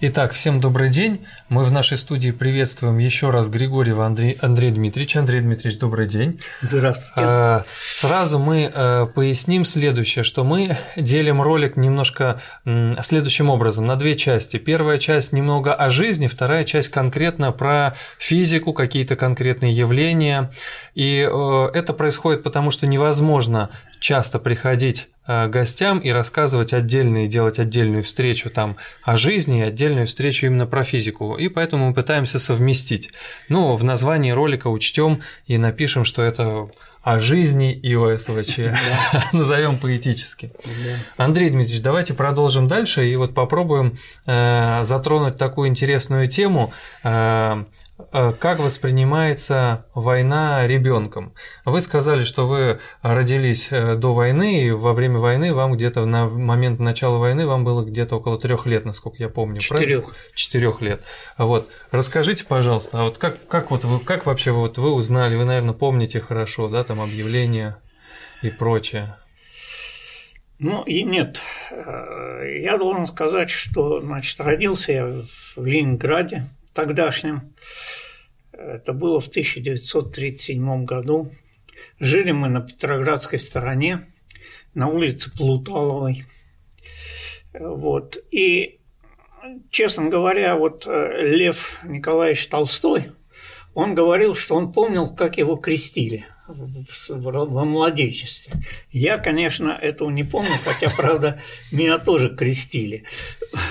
Итак, всем добрый день. Мы в нашей студии приветствуем еще раз Григорьева Андрей, Андрей Дмитриевич. Андрей Дмитриевич, добрый день. Здравствуйте. А, сразу мы а, поясним следующее, что мы делим ролик немножко следующим образом на две части. Первая часть немного о жизни, вторая часть конкретно про физику, какие-то конкретные явления. И э, это происходит потому, что невозможно часто приходить Э, гостям и рассказывать отдельные, делать отдельную встречу там о жизни и отдельную встречу именно про физику. И поэтому мы пытаемся совместить. Ну, в названии ролика учтем и напишем, что это о жизни и ОСВЧ. Назовем поэтически. Андрей Дмитриевич, давайте продолжим дальше и вот попробуем э, затронуть такую интересную тему. Э, как воспринимается война ребенком? Вы сказали, что вы родились э, до войны, и во время войны вам где-то на момент начала войны вам было где-то около трех лет, насколько я помню. Четырех. Четырех лет. Вот. Расскажите, пожалуйста, а вот как, как вот вы, как вообще вот вы узнали, вы, наверное, помните хорошо, да, там объявления и прочее. Ну и нет, э, я должен сказать, что, значит, родился я в Ленинграде, тогдашнем. Это было в 1937 году. Жили мы на Петроградской стороне, на улице Плуталовой. Вот. И, честно говоря, вот э, Лев Николаевич Толстой, он говорил, что он помнил, как его крестили – во младенчестве. Я, конечно, этого не помню, хотя, правда, меня тоже крестили.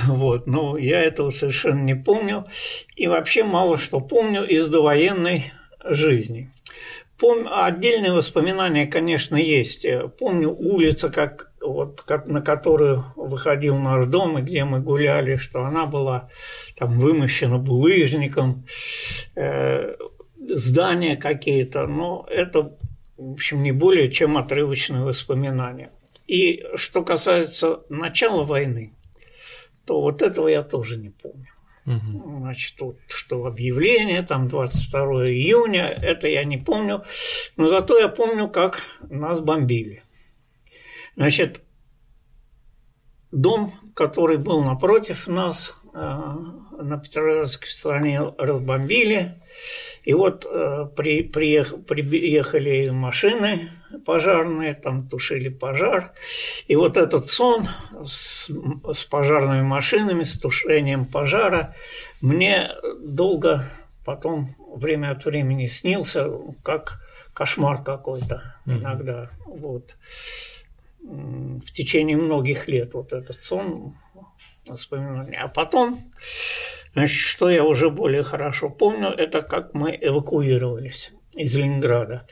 Вот, но я этого совершенно не помню. И вообще мало что помню из довоенной жизни. Помню, отдельные воспоминания, конечно, есть. Помню улицу, как, вот, как, на которую выходил наш дом, и где мы гуляли, что она была там вымощена булыжником. Э, здания какие-то, но это, в общем, не более чем отрывочные воспоминания. И что касается начала войны, то вот этого я тоже не помню. Угу. Значит, вот, что объявление, там 22 июня, это я не помню, но зато я помню, как нас бомбили. Значит, дом, который был напротив нас, э, на Петроградской стороне разбомбили, и вот э, при, приех, приехали машины пожарные, там тушили пожар. И вот этот сон с, с пожарными машинами, с тушением пожара мне долго потом время от времени снился, как кошмар какой-то mm-hmm. иногда. Вот. В течение многих лет вот этот сон воспоминания. А потом Значит, что я уже более хорошо помню, это как мы эвакуировались из Ленинграда.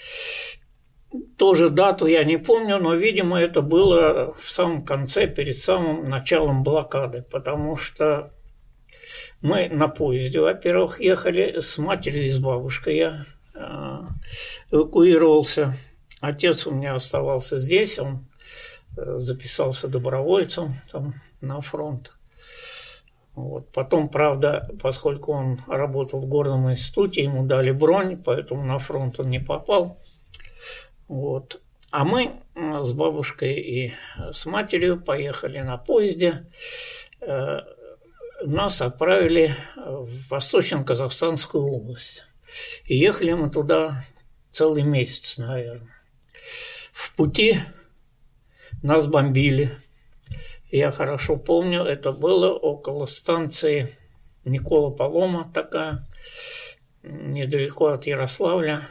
Тоже дату я не помню, но, видимо, это было в самом конце, перед самым началом блокады, потому что мы на поезде, во-первых, ехали с матерью и с бабушкой. Я э, эвакуировался. Отец у меня оставался здесь, он э, записался добровольцем там, на фронт. Вот. Потом, правда, поскольку он работал в горном институте, ему дали бронь, поэтому на фронт он не попал. Вот. А мы с бабушкой и с матерью поехали на поезде. Э, нас отправили в Восточно-Казахстанскую область. И ехали мы туда целый месяц, наверное. В пути нас бомбили – я хорошо помню, это было около станции Никола Полома такая, недалеко от Ярославля.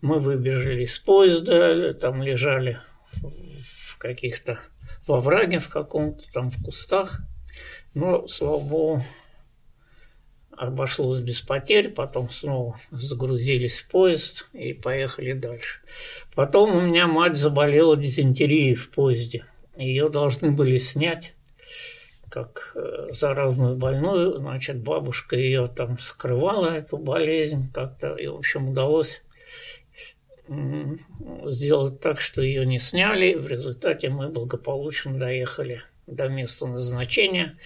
Мы выбежали из поезда, там лежали в каких-то во враге в каком-то там в кустах. Но, слава богу, обошлось без потерь, потом снова загрузились в поезд и поехали дальше. Потом у меня мать заболела дизентерией в поезде – ее должны были снять как э, заразную больную, значит, бабушка ее там скрывала, эту болезнь как-то, и, в общем, удалось сделать так, что ее не сняли. В результате мы благополучно доехали до места назначения.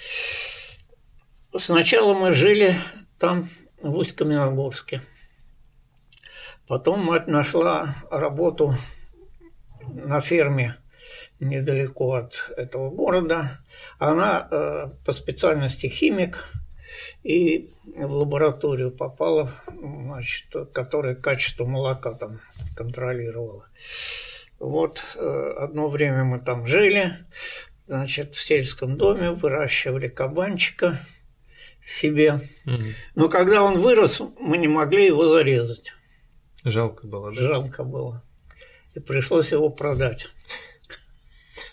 Сначала мы жили там, в Усть-Каменогорске. Потом мать нашла работу на ферме недалеко от этого города. Она э, по специальности химик, и в лабораторию попала, значит, которая качество молока там контролировала. Вот э, одно время мы там жили, значит, в сельском доме выращивали кабанчика себе. Угу. Но когда он вырос, мы не могли его зарезать. Жалко было, да? Жалко было. И пришлось его продать.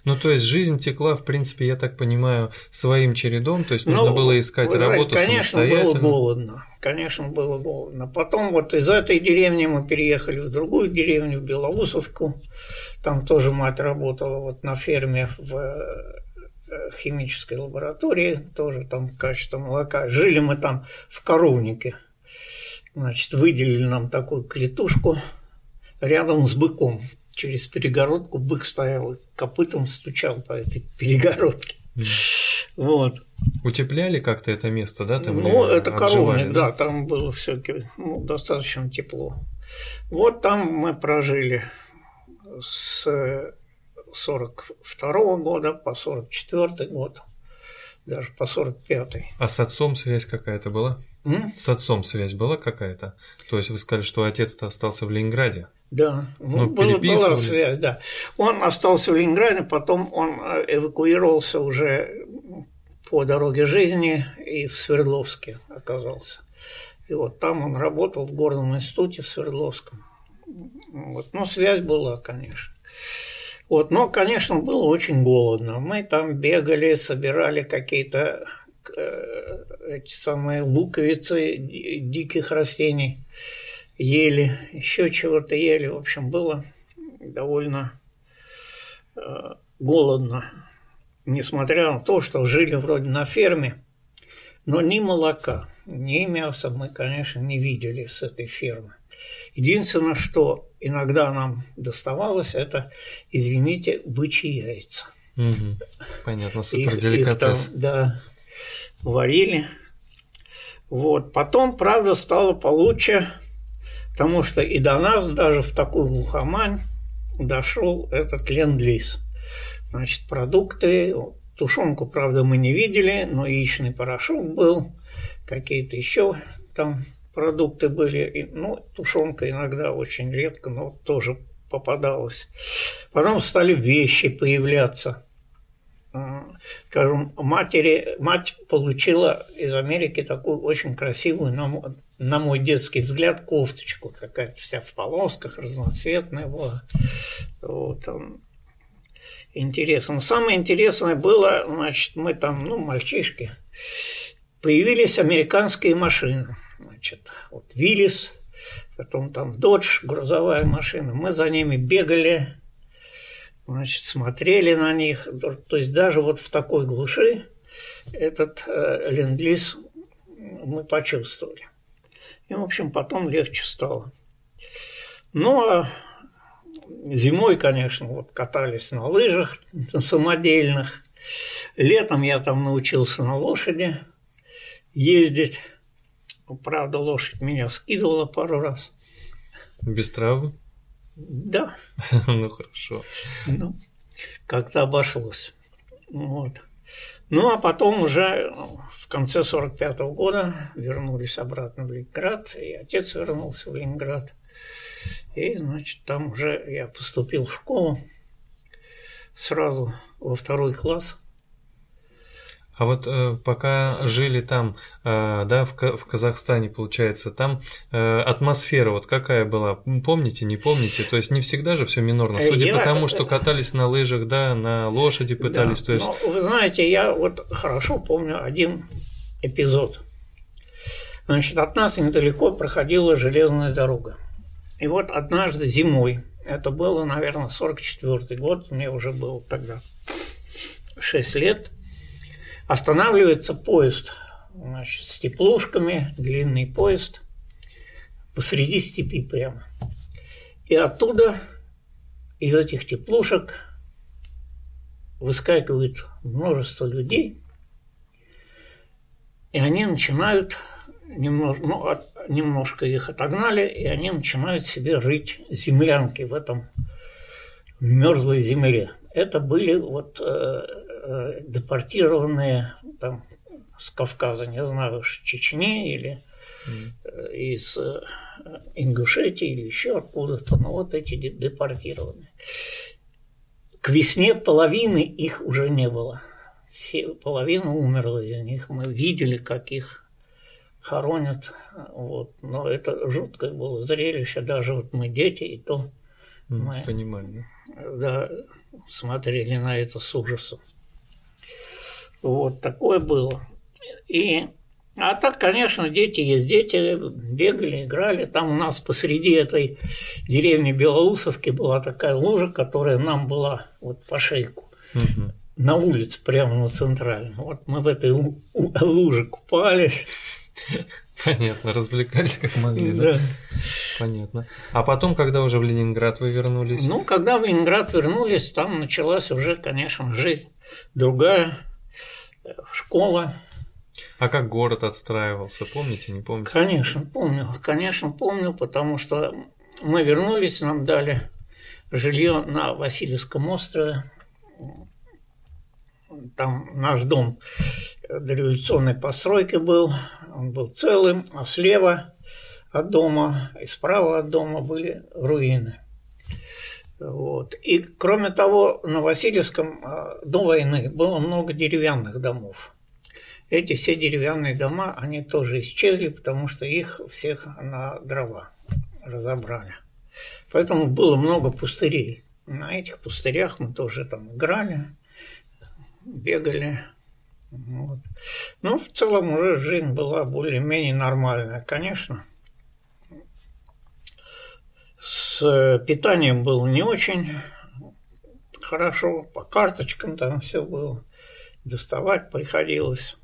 Ну, то есть жизнь текла, в принципе, я так понимаю, своим чередом, то есть нужно ну, было искать вы работу конечно, самостоятельно. было голодно, конечно, было голодно. Потом вот из этой деревни мы переехали в другую деревню, в Белоусовку, там тоже мать работала вот на ферме в э, химической лаборатории, тоже там качество молока. Жили мы там в коровнике, значит, выделили нам такую клетушку рядом с быком через перегородку бык стоял, копытом стучал по этой перегородке. Mm. Вот. Утепляли как-то это место, да? Там ну, это коровник, да? да, там было все ну, достаточно тепло. Вот там мы прожили с 42 -го года по 44 год, даже по 45 -й. А с отцом связь какая-то была? М? С отцом связь была какая-то? То есть вы сказали, что отец-то остался в Ленинграде? Да, ну, была, была связь, да. Он остался в Ленинграде, потом он э, эвакуировался уже по дороге жизни и в Свердловске оказался. И вот там он работал в горном институте в Свердловском. Вот. Но связь была, конечно. Вот. Но, конечно, было очень голодно. Мы там бегали, собирали какие-то э, эти самые луковицы диких растений ели, еще чего-то ели. В общем, было довольно э, голодно. Несмотря на то, что жили вроде на ферме, но ни молока, ни мяса мы, конечно, не видели с этой фермы. Единственное, что иногда нам доставалось, это, извините, бычьи яйца. Угу. Понятно, супер деликатес. да, варили. Вот. Потом, правда, стало получше Потому что и до нас даже в такую глухомань дошел этот ленд-лиз. Значит, продукты, тушенку, правда, мы не видели, но яичный порошок был, какие-то еще там продукты были. Ну, тушенка иногда очень редко, но тоже попадалась. Потом стали вещи появляться. Скажем, матери, мать получила из Америки такую очень красивую, на мой детский взгляд, кофточку какая-то вся в полосках, разноцветная была. Вот, он. Интересно. Самое интересное было, значит, мы там, ну, мальчишки, появились американские машины. Значит, вот Виллис, потом там Додж, грузовая машина. Мы за ними бегали, значит, смотрели на них. То есть даже вот в такой глуши этот э, ленд-лиз мы почувствовали. И, в общем, потом легче стало. Ну, а зимой, конечно, вот катались на лыжах самодельных. Летом я там научился на лошади ездить. Правда, лошадь меня скидывала пару раз. Без травм? Да. ну, хорошо. Ну, как-то обошлось. Вот. Ну, а потом уже в конце 45 -го года вернулись обратно в Ленинград, и отец вернулся в Ленинград. И, значит, там уже я поступил в школу сразу во второй класс – а вот э, пока жили там, э, да, в, в Казахстане, получается, там э, атмосфера вот какая была? Помните, не помните? То есть не всегда же все минорно. Э, Судя я... по тому, что катались на лыжах, да, на лошади пытались, да, то есть. Ну, вы знаете, я вот хорошо помню один эпизод. Значит, от нас недалеко проходила железная дорога. И вот однажды зимой, это было, наверное, 44 год, мне уже было тогда 6 лет – Останавливается поезд значит, с теплушками, длинный поезд, посреди степи прямо. И оттуда, из этих теплушек, выскакивает множество людей, и они начинают, немножко, ну, от, немножко их отогнали, и они начинают себе рыть землянки в этом мерзлой земле. Это были вот э, Э, депортированные там, с Кавказа, не знаю, с Чечни или mm. из Ингушетии или еще откуда-то, но вот эти депортированные. К весне половины их уже не было. Все, половина умерла из них. Мы видели, как их хоронят. Вот. Но это жуткое было зрелище. Даже вот мы дети, и то мы Понимаю. Да, смотрели на это с ужасом. Вот такое было. И а так, конечно, дети есть дети, бегали, играли. Там у нас посреди этой деревни Белоусовки была такая лужа, которая нам была вот по шейку. Угу. На улице, прямо на центральной. Вот мы в этой луже купались. Понятно, развлекались как могли, да? да? Понятно. А потом, когда уже в Ленинград вы вернулись? Ну, когда в Ленинград вернулись, там началась уже, конечно, жизнь другая, школа, а как город отстраивался, помните, не помните? Конечно, помню, конечно, помню, потому что мы вернулись, нам дали жилье на Васильевском острове. Там наш дом дореволюционной постройки был, он был целым, а слева от дома и справа от дома были руины. Вот. И кроме того, на Васильевском а, до войны было много деревянных домов. Эти все деревянные дома, они тоже исчезли, потому что их всех на дрова разобрали. Поэтому было много пустырей. На этих пустырях мы тоже там играли, бегали. Вот. Ну, в целом уже жизнь была более-менее нормальная, конечно. С питанием было не очень хорошо, по карточкам там все было, доставать приходилось.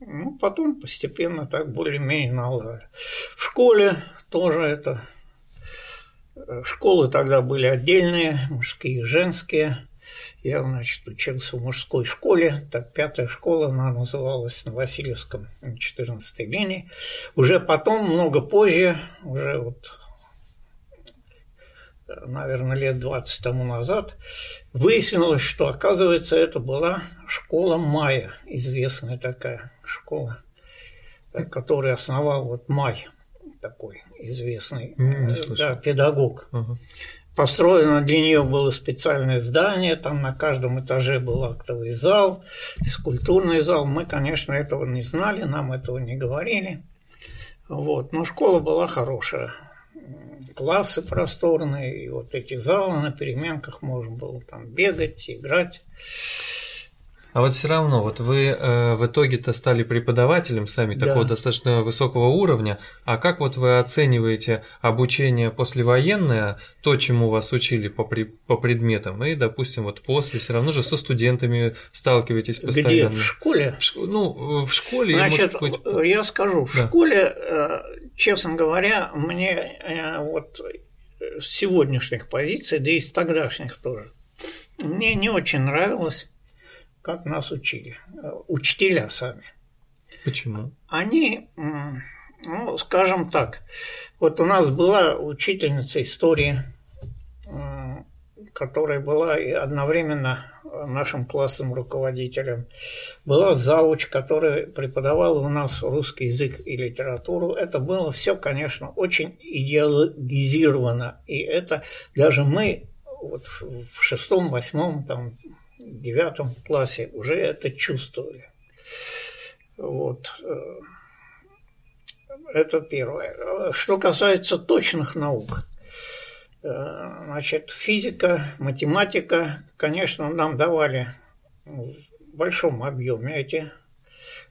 Ну, потом постепенно так более-менее наладили. В школе тоже это... Э, школы тогда были отдельные, мужские и женские. Я, значит, учился в мужской школе, так пятая школа, она называлась на Васильевском 14 линии. Уже потом, много позже, уже вот наверное, лет 20 тому назад, выяснилось, что, оказывается, это была школа Майя, известная такая школа, которую основал вот Май, такой известный mm, да, педагог. Uh-huh. Построено для нее было специальное здание, там на каждом этаже был актовый зал, скульптурный зал. Мы, конечно, этого не знали, нам этого не говорили. Вот. Но школа была хорошая классы просторные, и вот эти залы на переменках можно было там бегать, играть. А вот все равно, вот вы э, в итоге-то стали преподавателем сами да. такого достаточно высокого уровня. А как вот вы оцениваете обучение послевоенное, то, чему вас учили по, при, по предметам, и, допустим, вот после все равно же со студентами сталкиваетесь постоянно? Где? В школе? В, ну, в школе. Значит, может быть... я скажу, в да. школе, э, честно говоря, мне э, вот с сегодняшних позиций, да и с тогдашних тоже, мне не очень нравилось как нас учили. Учителя сами. Почему? Они, ну, скажем так, вот у нас была учительница истории, которая была одновременно нашим классом руководителем. Была зауч, которая преподавала у нас русский язык и литературу. Это было все, конечно, очень идеологизировано. И это даже мы вот в шестом, восьмом, там, девятом классе уже это чувствовали. Вот. Э, это первое. Что касается точных наук, э, значит, физика, математика, конечно, нам давали в большом объеме эти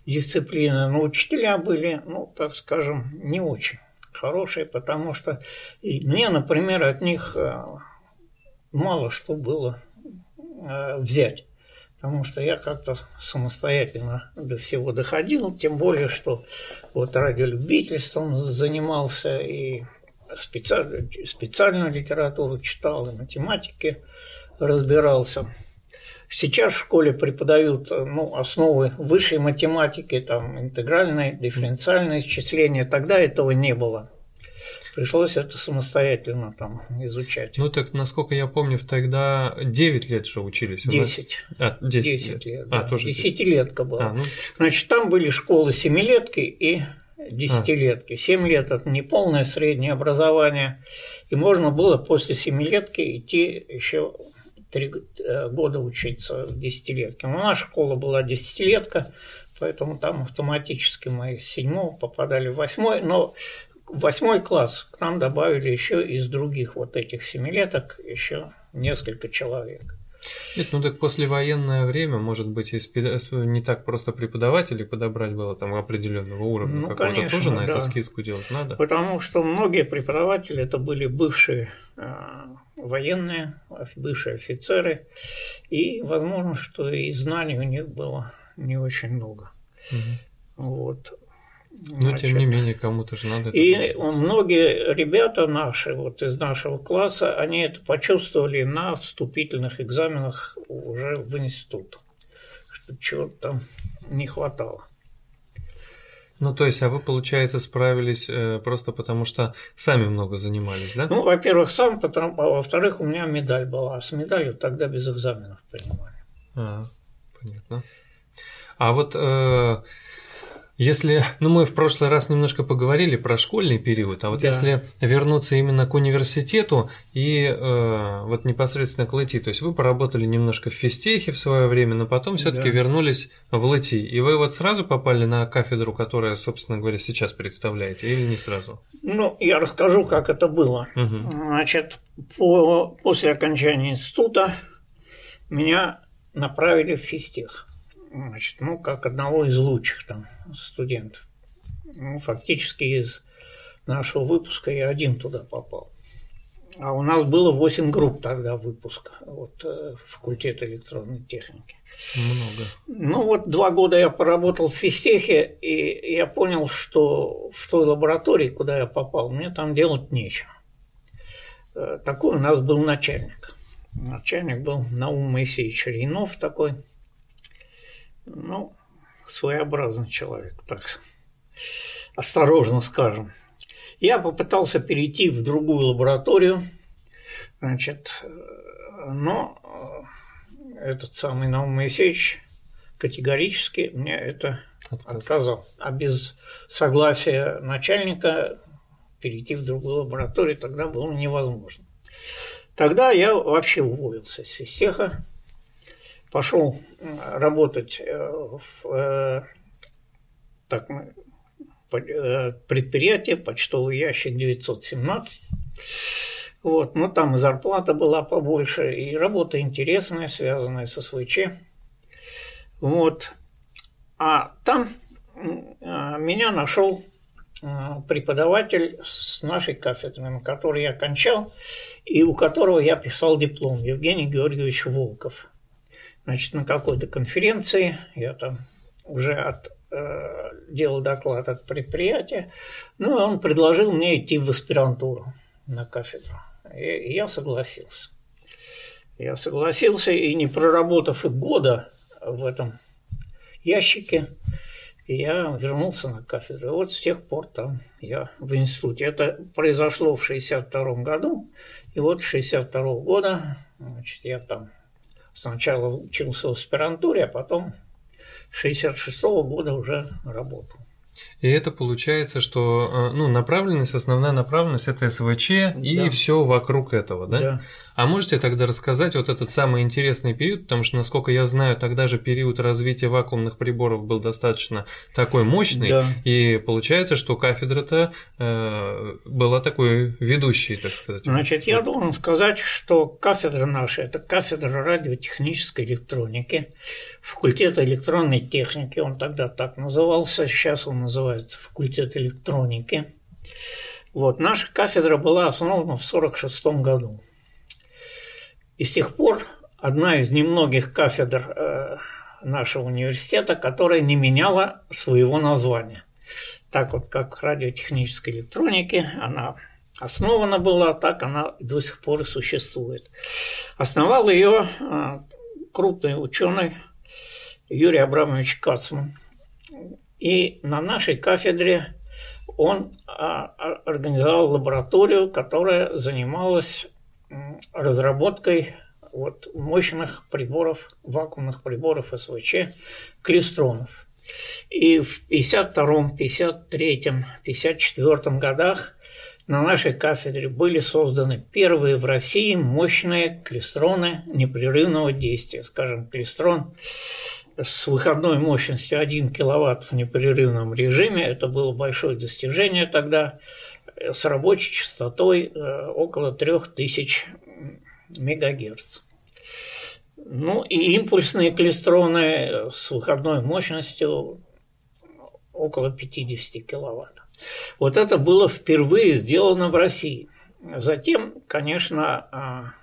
дисциплины, но учителя были, ну, так скажем, не очень хорошие, потому что мне, например, от них э, мало что было Э, взять. Потому что я как-то самостоятельно до всего доходил, тем более, что вот радиолюбительством занимался и специально, специальную литературу читал, и математики разбирался. Сейчас в школе преподают ну, основы высшей математики, там, интегральное, дифференциальное исчисление. Тогда этого не было. Пришлось это самостоятельно там изучать. Ну так, насколько я помню, тогда 9 лет же учились. 10. А, 10, 10 лет. лет. А, да. тоже 10. Десятилетка была. А, ну, Значит, там были школы семилетки и десятилетки. Семь лет – это не полное среднее образование. И можно было после семилетки идти еще три э, года учиться в десятилетке. Но наша школа была десятилетка, поэтому там автоматически мы с седьмого попадали в восьмой. Но восьмой класс к нам добавили еще из других вот этих семилеток еще несколько человек. Нет, ну так послевоенное время, может быть, не так просто преподавателей подобрать было там определенного уровня Ну, какого-то конечно, тоже на да. это скидку делать надо. Потому что многие преподаватели это были бывшие э, военные, бывшие офицеры, и возможно, что и знаний у них было не очень много. Мгм. Вот. Но тем Значит, не менее кому-то же надо. это И было. многие ребята наши, вот из нашего класса, они это почувствовали на вступительных экзаменах уже в институт, что чего-то там не хватало. Ну то есть, а вы получается справились э, просто потому, что сами много занимались, да? Ну, во-первых, сам, потом, а во-вторых, у меня медаль была. А с медалью тогда без экзаменов принимали. А, понятно. А вот э, если, ну мы в прошлый раз немножко поговорили про школьный период, а вот Да. если вернуться именно к университету и э, вот непосредственно к ЛТИ, то есть вы поработали немножко в физтехе в свое время, но потом все-таки Да. вернулись в ЛТИ, и вы вот сразу попали на кафедру, которая, собственно говоря, сейчас представляете, или не сразу? Ну, я расскажу, как это было. Мгм. Значит, по, после окончания института меня направили в физтех. Значит, ну, как одного из лучших там студентов. Ну, фактически из нашего выпуска я один туда попал. А у нас было 8 групп тогда выпуска, вот, э, факультет электронной техники. Много. Ну вот два года я поработал в физтехе, и я понял, что в той лаборатории, куда я попал, мне там делать нечего. Э, Такой у нас был начальник. Начальник был Наум Моисеевич Рейнов такой. Ну, своеобразный человек, так осторожно скажем. Я попытался перейти в другую лабораторию, значит, но э, этот самый Наум Моисеевич категорически мне это Отказ. отказал. А без согласия начальника перейти в другую лабораторию тогда было невозможно. Тогда я вообще уволился из физтеха, пошел э, работать э, в э, так, предприятие, почтовый ящик 917. Вот, ну там и зарплата была побольше, и работа интересная, связанная со СВЧ. Вот. А там а, меня нашел преподаватель с нашей кафедры, на которой я кончал, и у которого я писал диплом, Евгений Георгиевич Волков. Значит, на какой-то конференции я там уже от, э, делал доклад от предприятия, ну, и он предложил мне идти в аспирантуру на кафедру. И, я согласился. Я согласился, и не проработав и года в этом ящике, я вернулся на кафедру. И вот с тех пор там я в институте. Это произошло в 62 году, и вот с 62 года значит, я там сначала учился в аспирантуре, а потом с 66 года уже работал. И это получается, что э, ну, направленность, основная направленность это СВЧ и Да. все вокруг этого, да? Да. А можете тогда рассказать вот этот самый интересный период, потому что, насколько я знаю, тогда же период развития вакуумных приборов был достаточно такой мощный, Да. и получается, что кафедра-то э, была такой ведущей, так сказать. Значит, я должен сказать, что кафедра наша – это кафедра радиотехнической электроники, факультет электронной техники, он тогда так назывался, сейчас он называется факультет электроники. Вот, наша кафедра была основана в 1946 году. И с тех пор одна из немногих кафедр э, нашего университета, которая не меняла своего названия. Так вот, как радиотехнической электроники, она основана была, так она до сих пор и существует. Основал ее э, крупный ученый Юрий Абрамович Кацман. И на нашей кафедре он а, а, организовал лабораторию, которая занималась разработкой вот мощных приборов, вакуумных приборов СВЧ, клестронов. И в 52-м, 53-м, 54-м годах на нашей кафедре были созданы первые в России мощные клестроны непрерывного действия. Скажем, клестрон с выходной мощностью 1 киловатт в непрерывном режиме. Это было большое достижение тогда с рабочей частотой э, около 3000 мегагерц. Ну и импульсные клестроны с выходной мощностью около 50 киловатт. Вот это было впервые сделано в России. Затем, конечно, а,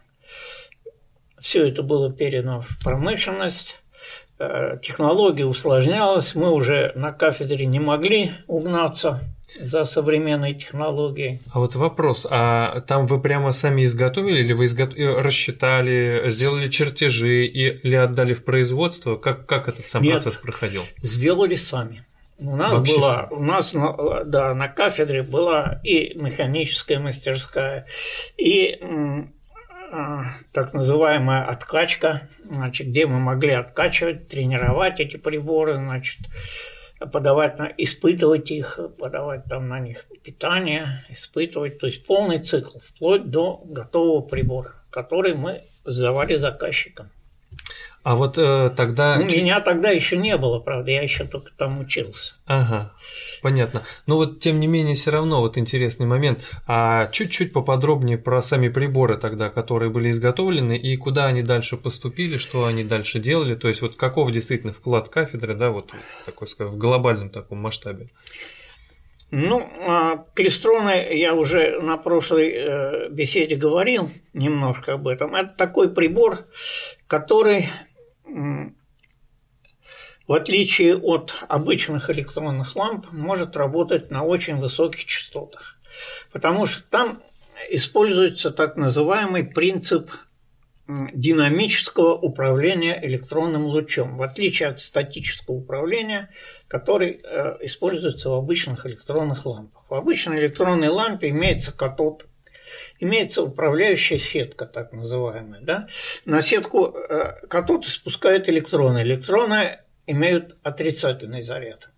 все это было передано в промышленность, э, технология усложнялась, мы уже на кафедре не могли угнаться за современной технологией. А вот вопрос, а там вы прямо сами изготовили или вы изго... рассчитали, сделали чертежи или отдали в производство? Как, как этот сам Нет, процесс проходил? Сделали сами. У нас Вообще была, у нас да, на кафедре была и механическая мастерская, и так называемая откачка, значит, где мы могли откачивать, тренировать эти приборы, значит, подавать, на, испытывать их, подавать там на них питание, испытывать, то есть полный цикл, вплоть до готового прибора, который мы сдавали заказчикам. А вот э, тогда... Ну, меня тогда еще не было, правда, я еще только там учился. Ага, понятно. Но вот тем не менее все равно вот интересный момент. А чуть-чуть поподробнее про сами приборы тогда, которые были изготовлены и куда они дальше поступили, что они дальше делали, то есть вот каков действительно вклад кафедры, да, вот такой, скажем, в глобальном таком масштабе. Ну, а клестроны, я уже на прошлой э, беседе говорил немножко об этом. Это такой прибор, который в отличие от обычных электронных ламп, может работать на очень высоких частотах, потому что там используется так называемый принцип динамического управления электронным лучом, в отличие от статического управления, который э, используется в обычных электронных лампах. В обычной электронной лампе имеется катод имеется управляющая сетка, так называемая. Да? На сетку э, катод испускает электроны. Электроны имеют отрицательный заряд.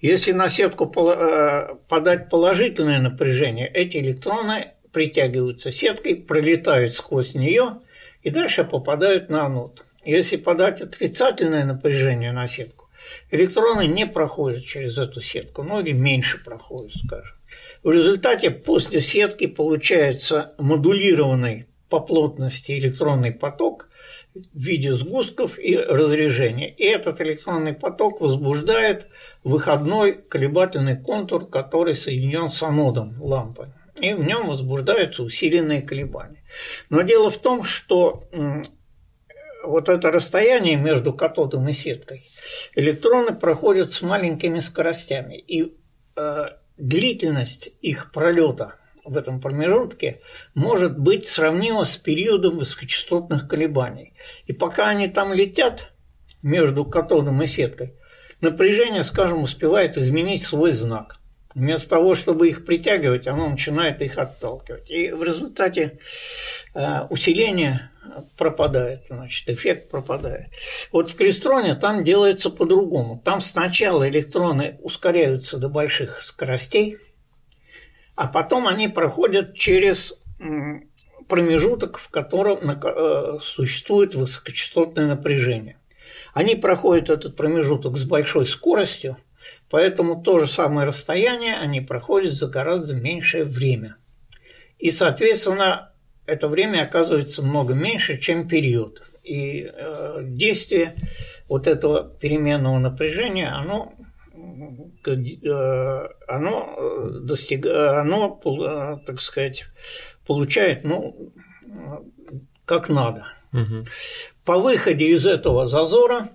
Если на сетку э, подать положительное напряжение, эти электроны притягиваются сеткой, пролетают сквозь нее и дальше попадают на анод. Если подать отрицательное напряжение на сетку, электроны не проходят через эту сетку, или меньше проходят, скажем. В результате после сетки получается модулированный по плотности электронный поток в виде сгустков и разрежения. И этот электронный поток возбуждает выходной колебательный контур, который соединен с анодом лампы. И в нем возбуждаются усиленные колебания. Но дело в том, что вот это расстояние между катодом и сеткой, электроны проходят с маленькими скоростями. И э, длительность их пролета в этом промежутке может быть сравнима с периодом высокочастотных колебаний. И пока они там летят между катодом и сеткой, напряжение, скажем, успевает изменить свой знак. Вместо того, чтобы их притягивать, оно начинает их отталкивать. И в результате э, усиление пропадает, значит, эффект пропадает. Вот в клестроне там делается по-другому. Там сначала электроны ускоряются до больших скоростей, а потом они проходят через промежуток, в котором э, существует высокочастотное напряжение. Они проходят этот промежуток с большой скоростью, поэтому то же самое расстояние они проходят за гораздо меньшее время. И, соответственно, это время оказывается много меньше, чем период. И э, действие вот этого переменного напряжения, оно, э, оно, достиг, оно, э, так сказать, получает, ну, как надо. Угу. По выходе из этого зазора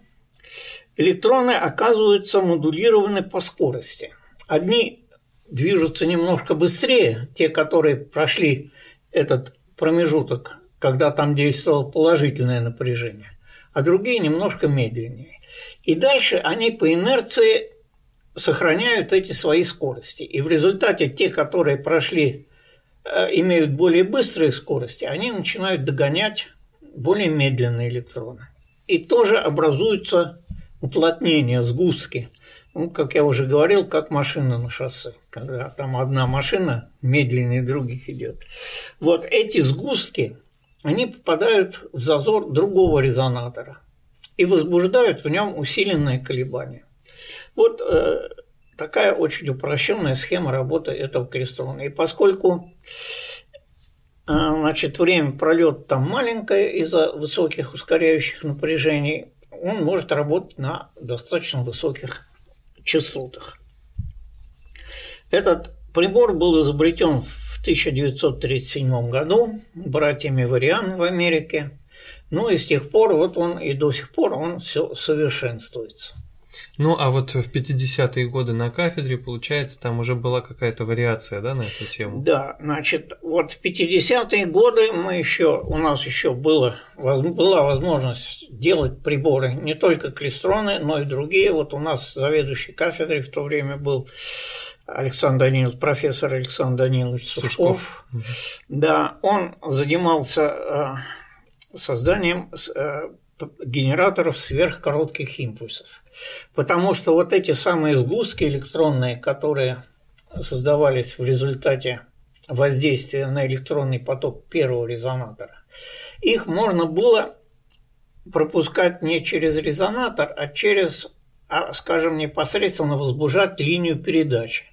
электроны оказываются модулированы по скорости. Одни движутся немножко быстрее, те, которые прошли этот промежуток, когда там действовало положительное напряжение, а другие немножко медленнее. И дальше они по инерции сохраняют эти свои скорости. И в результате те, которые прошли, э, имеют более быстрые скорости, они начинают догонять более медленные электроны. И тоже образуются уплотнения, сгустки. Ну, как я уже говорил, как машина на шоссе, когда там одна машина медленнее других идет. Вот эти сгустки, они попадают в зазор другого резонатора и возбуждают в нем усиленное колебание. Вот э, такая очень упрощенная схема работы этого клейстрона. И поскольку э, значит, время пролет там маленькое из-за высоких ускоряющих напряжений, он может работать на достаточно высоких частотах. Этот прибор был изобретен в 1937 году братьями Вариан в Америке. Ну и с тех пор, вот он и до сих пор он все совершенствуется. Ну, а вот в 50-е годы на кафедре, получается, там уже была какая-то вариация, да, на эту тему? Да, значит, вот в 50-е годы мы еще, у нас еще было, была возможность делать приборы не только клистроны, но и другие. Вот у нас заведующий кафедрой в то время был Александр Данилович, профессор Александр Данилович Сушков. Сушков. Да, он занимался э, созданием э, генераторов сверхкоротких импульсов. Потому что вот эти самые сгустки электронные, которые создавались в результате воздействия на электронный поток первого резонатора, их можно было пропускать не через резонатор, а через, а, скажем, непосредственно возбуждать линию передачи.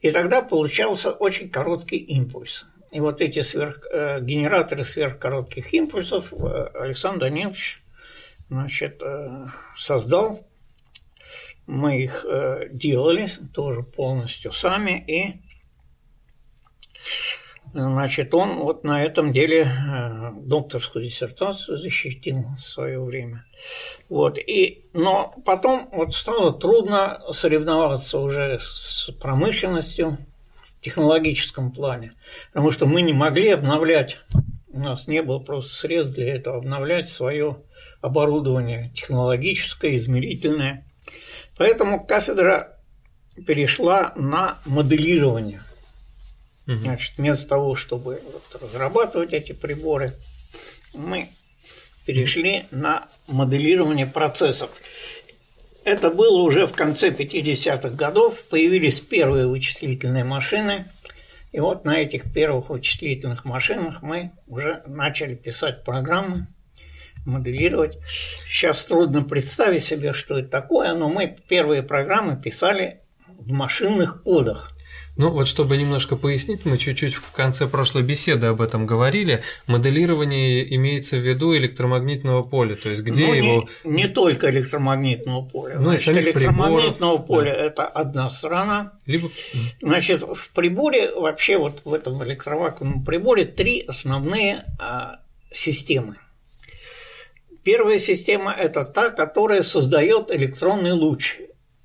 И тогда получался очень короткий импульс. И вот эти сверх, э, генераторы сверхкоротких импульсов э, Александр Данилович значит, э, создал. Мы их э, делали тоже полностью сами. И Значит, он вот на этом деле э, докторскую диссертацию защитил в свое время. Вот, и, но потом вот стало трудно соревноваться уже с промышленностью в технологическом плане, потому что мы не могли обновлять, у нас не было просто средств для этого, обновлять свое оборудование технологическое, измерительное. Поэтому кафедра перешла на моделирование. Значит, вместо того, чтобы вот разрабатывать эти приборы, мы перешли на моделирование процессов. Это было уже в конце 50-х годов, появились первые вычислительные машины, и вот на этих первых вычислительных машинах мы уже начали писать программы, моделировать. Сейчас трудно представить себе, что это такое, но мы первые программы писали в машинных кодах. Ну вот чтобы немножко пояснить, мы чуть-чуть в конце прошлой беседы об этом говорили. Моделирование имеется в виду электромагнитного поля, то есть где ну, его... Не, не только электромагнитного поля. Ну, Значит, и электромагнитного приборов, поля да. – это одна сторона. Либо... Значит, в приборе, вообще вот в этом электровакуумном приборе три основные а, системы – Первая система – это та, которая создает электронный луч,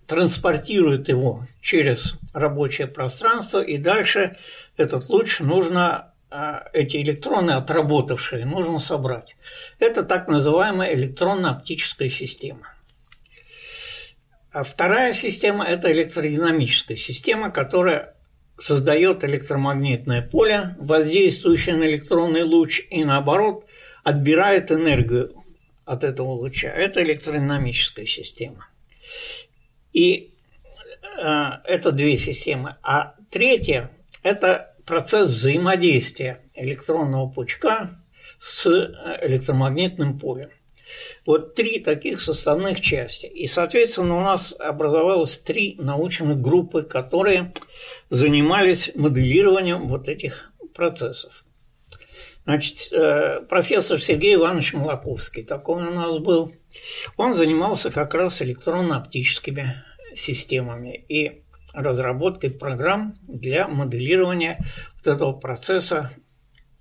транспортирует его через рабочее пространство, и дальше этот луч нужно, а, эти электроны, отработавшие, нужно собрать. Это так называемая электронно-оптическая система. А вторая система – это электродинамическая система, которая создает электромагнитное поле, воздействующее на электронный луч, и наоборот отбирает энергию от этого луча. Это электродинамическая система. И э, это две системы. А третья – это процесс взаимодействия электронного пучка с электромагнитным полем. Вот три таких составных части. И, соответственно, у нас образовалось три научных группы, которые занимались моделированием вот этих процессов. Значит, э, профессор Сергей Иванович Молоковский, такой у нас был, он занимался как раз электронно-оптическими системами и разработкой программ для моделирования вот этого процесса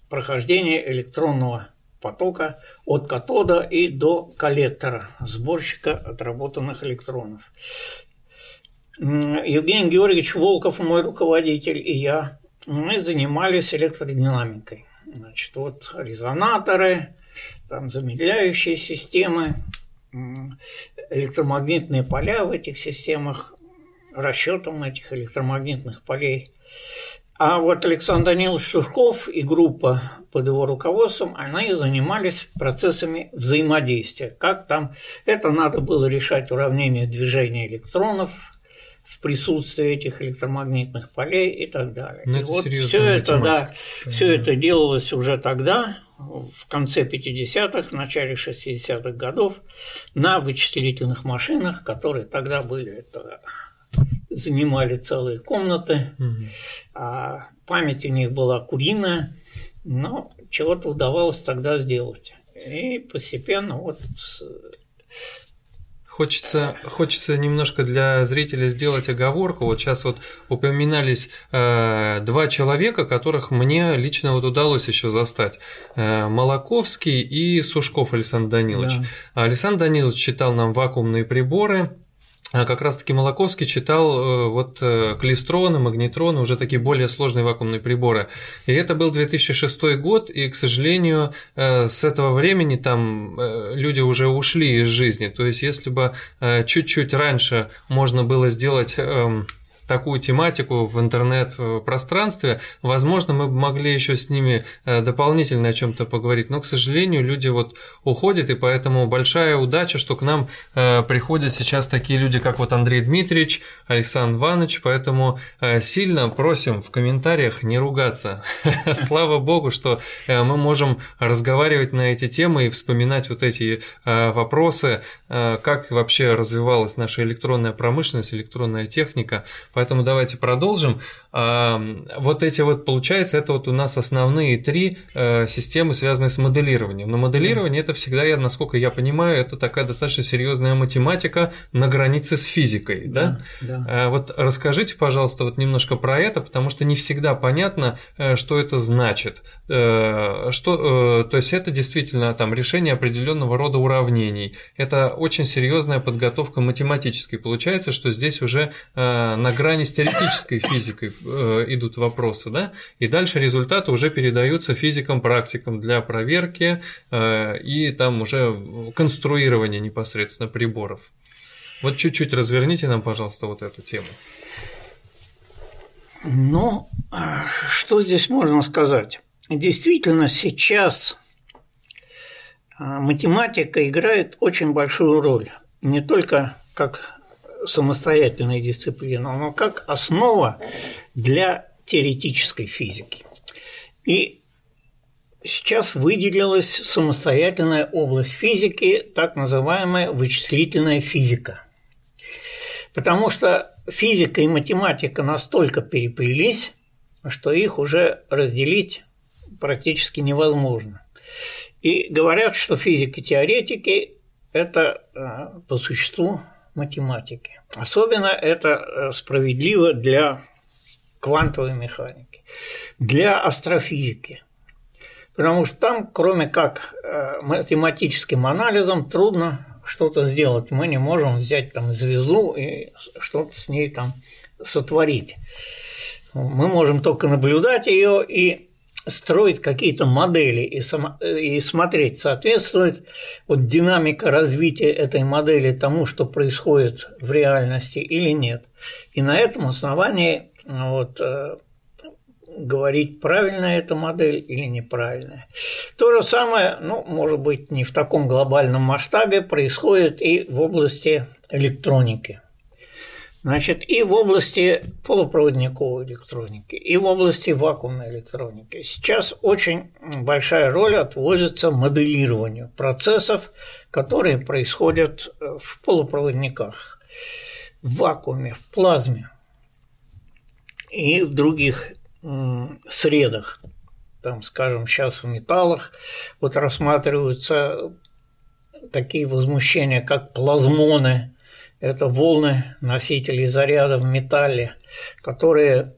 прохождения электронного потока от катода и до коллектора, сборщика отработанных электронов. Евгений Георгиевич Волков, мой руководитель, и я, мы занимались электродинамикой. Значит, вот резонаторы, там замедляющие системы, электромагнитные поля в этих системах расчетом этих электромагнитных полей. А вот Александр Данилович Сушков и группа под его руководством, они занимались процессами взаимодействия. Как там это надо было решать уравнение движения электронов в присутствии этих электромагнитных полей и так далее. Ну, и вот все это, да, все это делалось уже тогда, в конце 50-х, в начале 60-х годов на вычислительных машинах, которые тогда были это занимали целые комнаты, угу. а память у них была куриная, но чего-то удавалось тогда сделать. И постепенно вот Хочется, хочется немножко для зрителя сделать оговорку. Вот сейчас вот упоминались э, два человека, которых мне лично вот удалось еще застать. Э, Молоковский и Сушков Александр Данилович. Да. Александр Данилович читал нам вакуумные приборы, как раз-таки Молоковский читал э, вот э, клистроны, магнитроны, уже такие более сложные вакуумные приборы. И это был 2006 год, и, к сожалению, э, с этого времени там люди уже ушли из жизни. То есть, если бы чуть-чуть раньше можно было сделать эм, такую тематику в интернет-пространстве, возможно, мы бы могли еще с ними э, дополнительно о чем-то поговорить. Но, к сожалению, люди вот уходят, и поэтому большая удача, что к нам э, приходят сейчас такие люди, как вот Андрей Дмитриевич, Александр Иванович, поэтому э, сильно просим в комментариях не ругаться. Слава богу, что мы можем разговаривать на эти темы и вспоминать вот эти вопросы, как вообще развивалась наша электронная промышленность, электронная техника. Поэтому давайте продолжим. Вот эти вот, получается, это вот у нас основные три э, системы, связанные с моделированием. Но моделирование это всегда, я, насколько я понимаю, это такая достаточно серьезная математика на границе с физикой, да? да? да. А вот расскажите, пожалуйста, вот немножко про это, потому что не всегда понятно, э, что это значит. Э, что, то есть это действительно там решение определенного рода уравнений. Это очень серьезная подготовка математической. Получается, что здесь уже на грани с теоретической физикой Э, идут вопросы, да, и дальше результаты уже передаются физикам-практикам для проверки э, и там уже конструирования непосредственно приборов. Вот чуть-чуть разверните нам, пожалуйста, вот эту тему. Ну, что здесь можно сказать? Действительно, сейчас а, математика играет очень большую роль. Не только как самостоятельная дисциплина, но как основа для теоретической физики. И сейчас выделилась самостоятельная область физики, так называемая вычислительная физика. Потому что физика и математика настолько переплелись, что их уже разделить практически невозможно. И говорят, что физики-теоретики – это э, по существу математики. Особенно это э, справедливо для квантовой механики, для астрофизики. Потому что там, кроме как э, математическим анализом, трудно что-то сделать. Мы не можем взять там звезду и что-то с ней там сотворить. Мы можем только наблюдать ее и строить какие-то модели и, сам, и смотреть, соответствует вот динамика развития этой модели тому, что происходит в реальности или нет. И на этом основании вот, э, говорить, правильная эта модель или неправильная. То же самое, ну, может быть, не в таком глобальном масштабе, происходит и в области электроники. Значит, и в области полупроводниковой электроники, и в области вакуумной электроники сейчас очень большая роль отводится моделированию процессов, которые происходят э, в полупроводниках, в вакууме, в плазме и в других средах. Там, скажем, сейчас в металлах вот рассматриваются такие возмущения, как плазмоны – это волны носителей заряда в металле, которые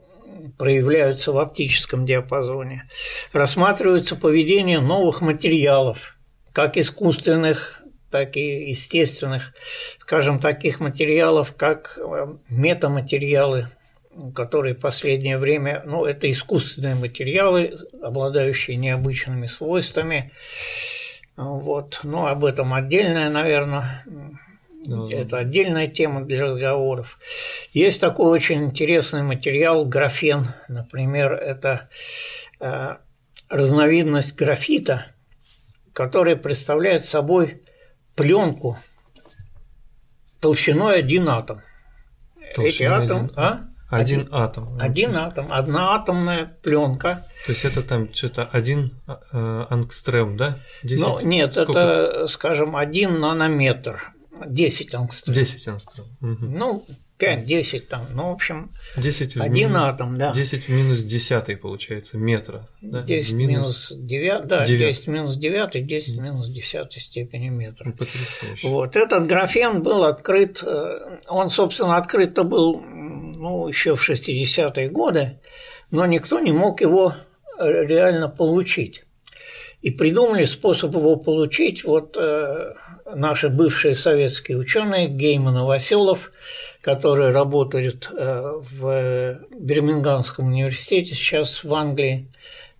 проявляются в оптическом диапазоне. Рассматривается поведение новых материалов, как искусственных, так и естественных, скажем, таких материалов, как э, метаматериалы, которые в последнее время, ну, это искусственные материалы, обладающие необычными свойствами. Вот. Но об этом отдельное, наверное, Да. Это отдельная тема для разговоров. Есть такой очень интересный материал графен, например, это э, разновидность графита, который представляет собой пленку толщиной один атом. Толщиной Эти атом, один, а? Один, один атом. Один атом, одна атомная пленка. То есть это там что-то один э, ангстрем, да? 10? Ну, нет, Сколько это, скажем, один нанометр. 10 ангстрем. 10 ангстрем. Угу. Ну, 5-10 там, ну, в общем, 10 один минус, атом, да. 10 в минус 10 получается метра. Да? 10 минус, минус 9, да, 9. 10 минус 9, 10 минус 10 степени метра. Потрясающе. Вот, этот графен был открыт, э, он, собственно, открыт-то был, ну, еще в 60-е годы, но никто не мог его э, реально получить. И придумали способ его получить вот э, наши бывшие советские ученые Гейман и Василов, которые работают э, в Бирмингамском университете, сейчас в Англии.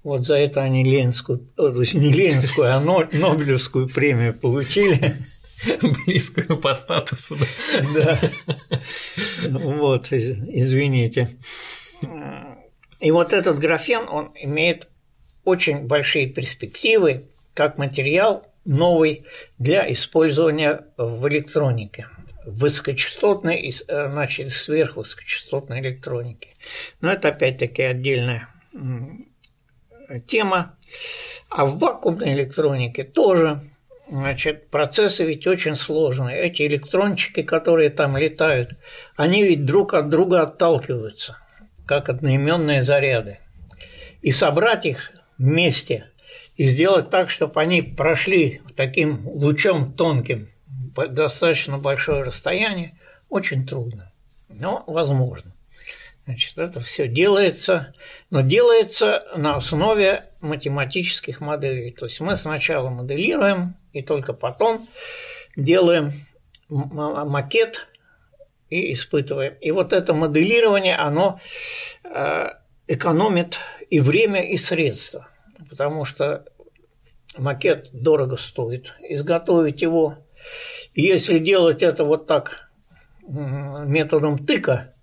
Вот за это они Ленинскую, э, то есть не Ленинскую, а Нобелевскую премию получили. Близкую по статусу. Да. Вот, извините. И вот этот графен, он имеет очень большие перспективы как материал новый для использования в электронике высокочастотной, э, значит, сверхвысокочастотной электроники. Но это опять-таки отдельная тема. А в вакуумной электронике тоже Значит, процессы ведь очень сложные. Эти электрончики, которые там летают, они ведь друг от друга отталкиваются, как одноименные заряды. И собрать их вместе и сделать так, чтобы они прошли таким лучом тонким достаточно большое расстояние, очень трудно, но возможно. Значит, это все делается, но делается на основе математических моделей. То есть мы сначала моделируем и только потом делаем макет и испытываем. И вот это моделирование, оно э, экономит и время, и средства, потому что макет дорого стоит. Изготовить его, если делать это вот так методом тыка,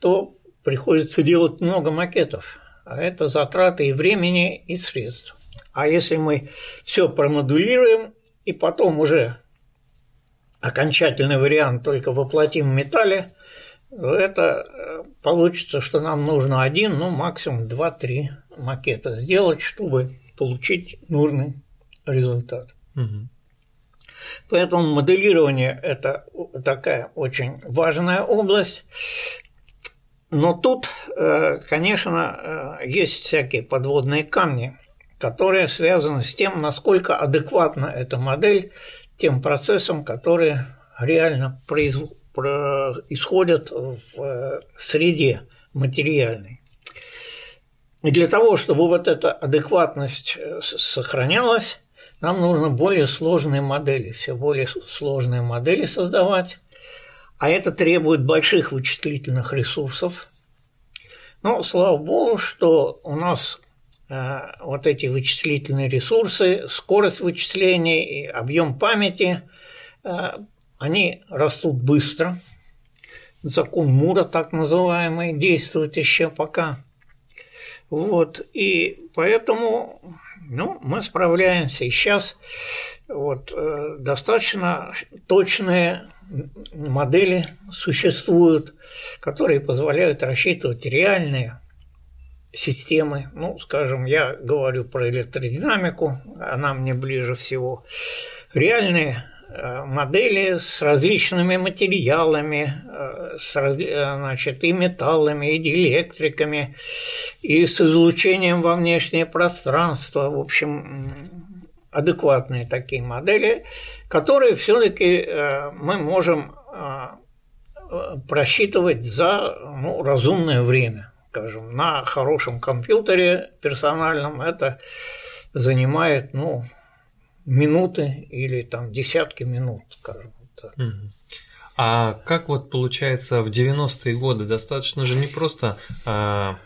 то приходится делать много макетов, а это затраты и времени, и средств. А если мы все промодулируем и потом уже окончательный вариант только воплотим в металле, это э, получится, что нам нужно один, ну максимум два-три макета сделать, чтобы получить нужный результат. Угу. Поэтому моделирование – это такая очень важная область. Но тут, э, конечно, э, есть всякие подводные камни, которые связаны с тем, насколько адекватна эта модель тем процессам, которые реально производят исходят в э, среде материальной. И для того, чтобы вот эта адекватность э, сохранялась, нам нужно более сложные модели, все более сложные модели создавать, а это требует больших вычислительных ресурсов. Но слава богу, что у нас э, вот эти вычислительные ресурсы, скорость вычислений и объем памяти они растут быстро. Закон Мура, так называемый, действует еще пока. Вот, и поэтому ну, мы справляемся. И сейчас вот, э, достаточно точные модели существуют, которые позволяют рассчитывать реальные системы. Ну, скажем, я говорю про электродинамику, она мне ближе всего. Реальные модели с различными материалами, э, с. Э, значит, и металлами, и диэлектриками, и с излучением во внешнее пространство. В общем, адекватные такие модели, которые все-таки мы можем просчитывать за ну, разумное время. Скажем, на хорошем компьютере персональном это занимает ну, минуты или там десятки минут, скажем так. А как вот получается в 90-е годы достаточно же не просто а,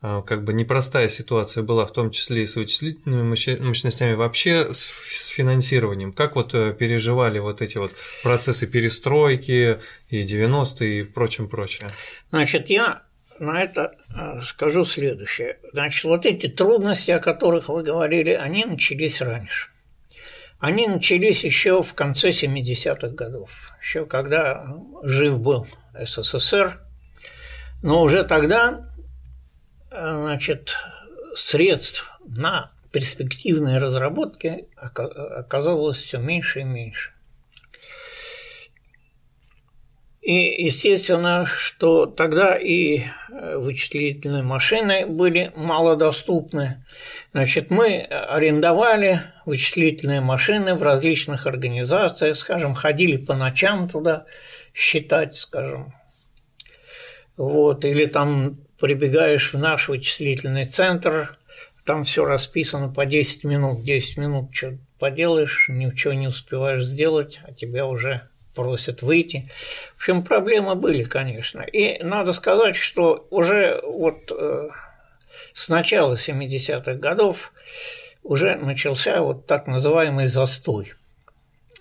э, как бы непростая ситуация была, в том числе и с вычислительными мощностями, вообще с, с финансированием. Как вот э, переживали вот эти вот процессы перестройки и 90-е и прочим прочее? Значит, я на это скажу следующее. Значит, вот эти трудности, о которых вы говорили, они начались раньше. Они начались еще в конце 70-х годов, еще когда жив был СССР, но уже тогда значит, средств на перспективные разработки оказывалось все меньше и меньше. И естественно, что тогда и э, вычислительные машины были малодоступны. Значит, мы арендовали вычислительные машины в различных организациях, скажем, ходили по ночам туда считать, скажем. Вот, или там прибегаешь в наш вычислительный центр, там все расписано по 10 минут, 10 минут что поделаешь, ничего не успеваешь сделать, а тебя уже просят выйти. В общем, проблемы были, конечно. И надо сказать, что уже вот э, с начала 70-х годов уже начался вот так называемый застой.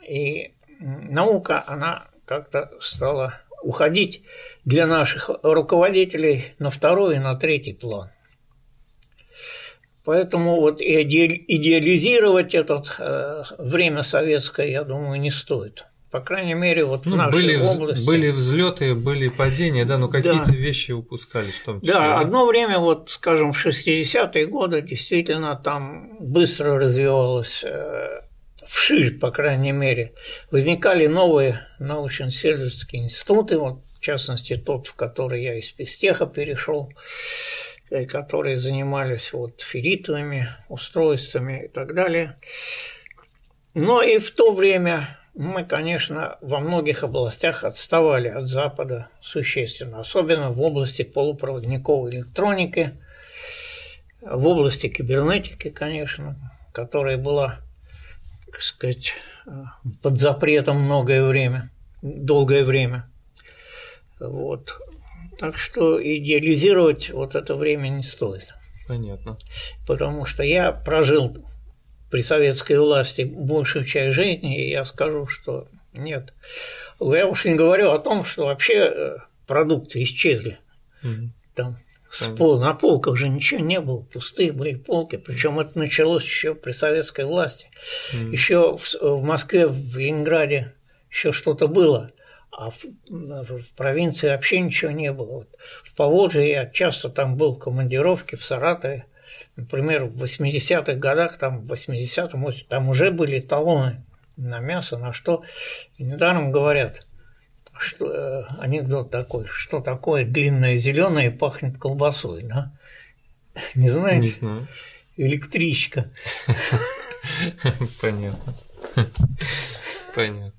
И наука, она как-то стала уходить для наших руководителей на второй и на третий план. Поэтому вот идеализировать это э, время советское, я думаю, не стоит. По крайней мере, вот ну, в нашей были, области. Были взлеты, были падения, да, но какие-то да. вещи упускались в том числе. Да, да, одно время, вот, скажем, в 60-е годы действительно там быстро развивалось э, вширь, по крайней мере. Возникали новые научно-исследовательские институты, вот, в частности, тот, в который я из Пестеха перешел, э, которые занимались вот ферритовыми устройствами и так далее. Но и в то время мы, конечно, во многих областях отставали от Запада существенно, особенно в области полупроводниковой электроники, в области кибернетики, конечно, которая была, так сказать, под запретом многое время, долгое время. Вот. Так что идеализировать вот это время не стоит. Понятно. Потому что я прожил при советской власти большую часть жизни, я скажу, что нет. Я уж не говорю о том, что вообще э, продукты исчезли. Угу. Там с пол, на полках же ничего не было, пустые были полки. Причем это началось еще при советской власти. Mm. Еще в, в Москве, в Ленинграде еще что-то было, а в, в провинции вообще ничего не было. Вот в Поволжье я часто там был в командировке в Саратове. Например, в 80-х годах, там, в 80-м, там уже были талоны на мясо, на что. Недаром говорят, что, э, анекдот такой, что такое длинное зеленое пахнет колбасой, да? Не знаете? Не знаю. Электричка. Понятно. Понятно.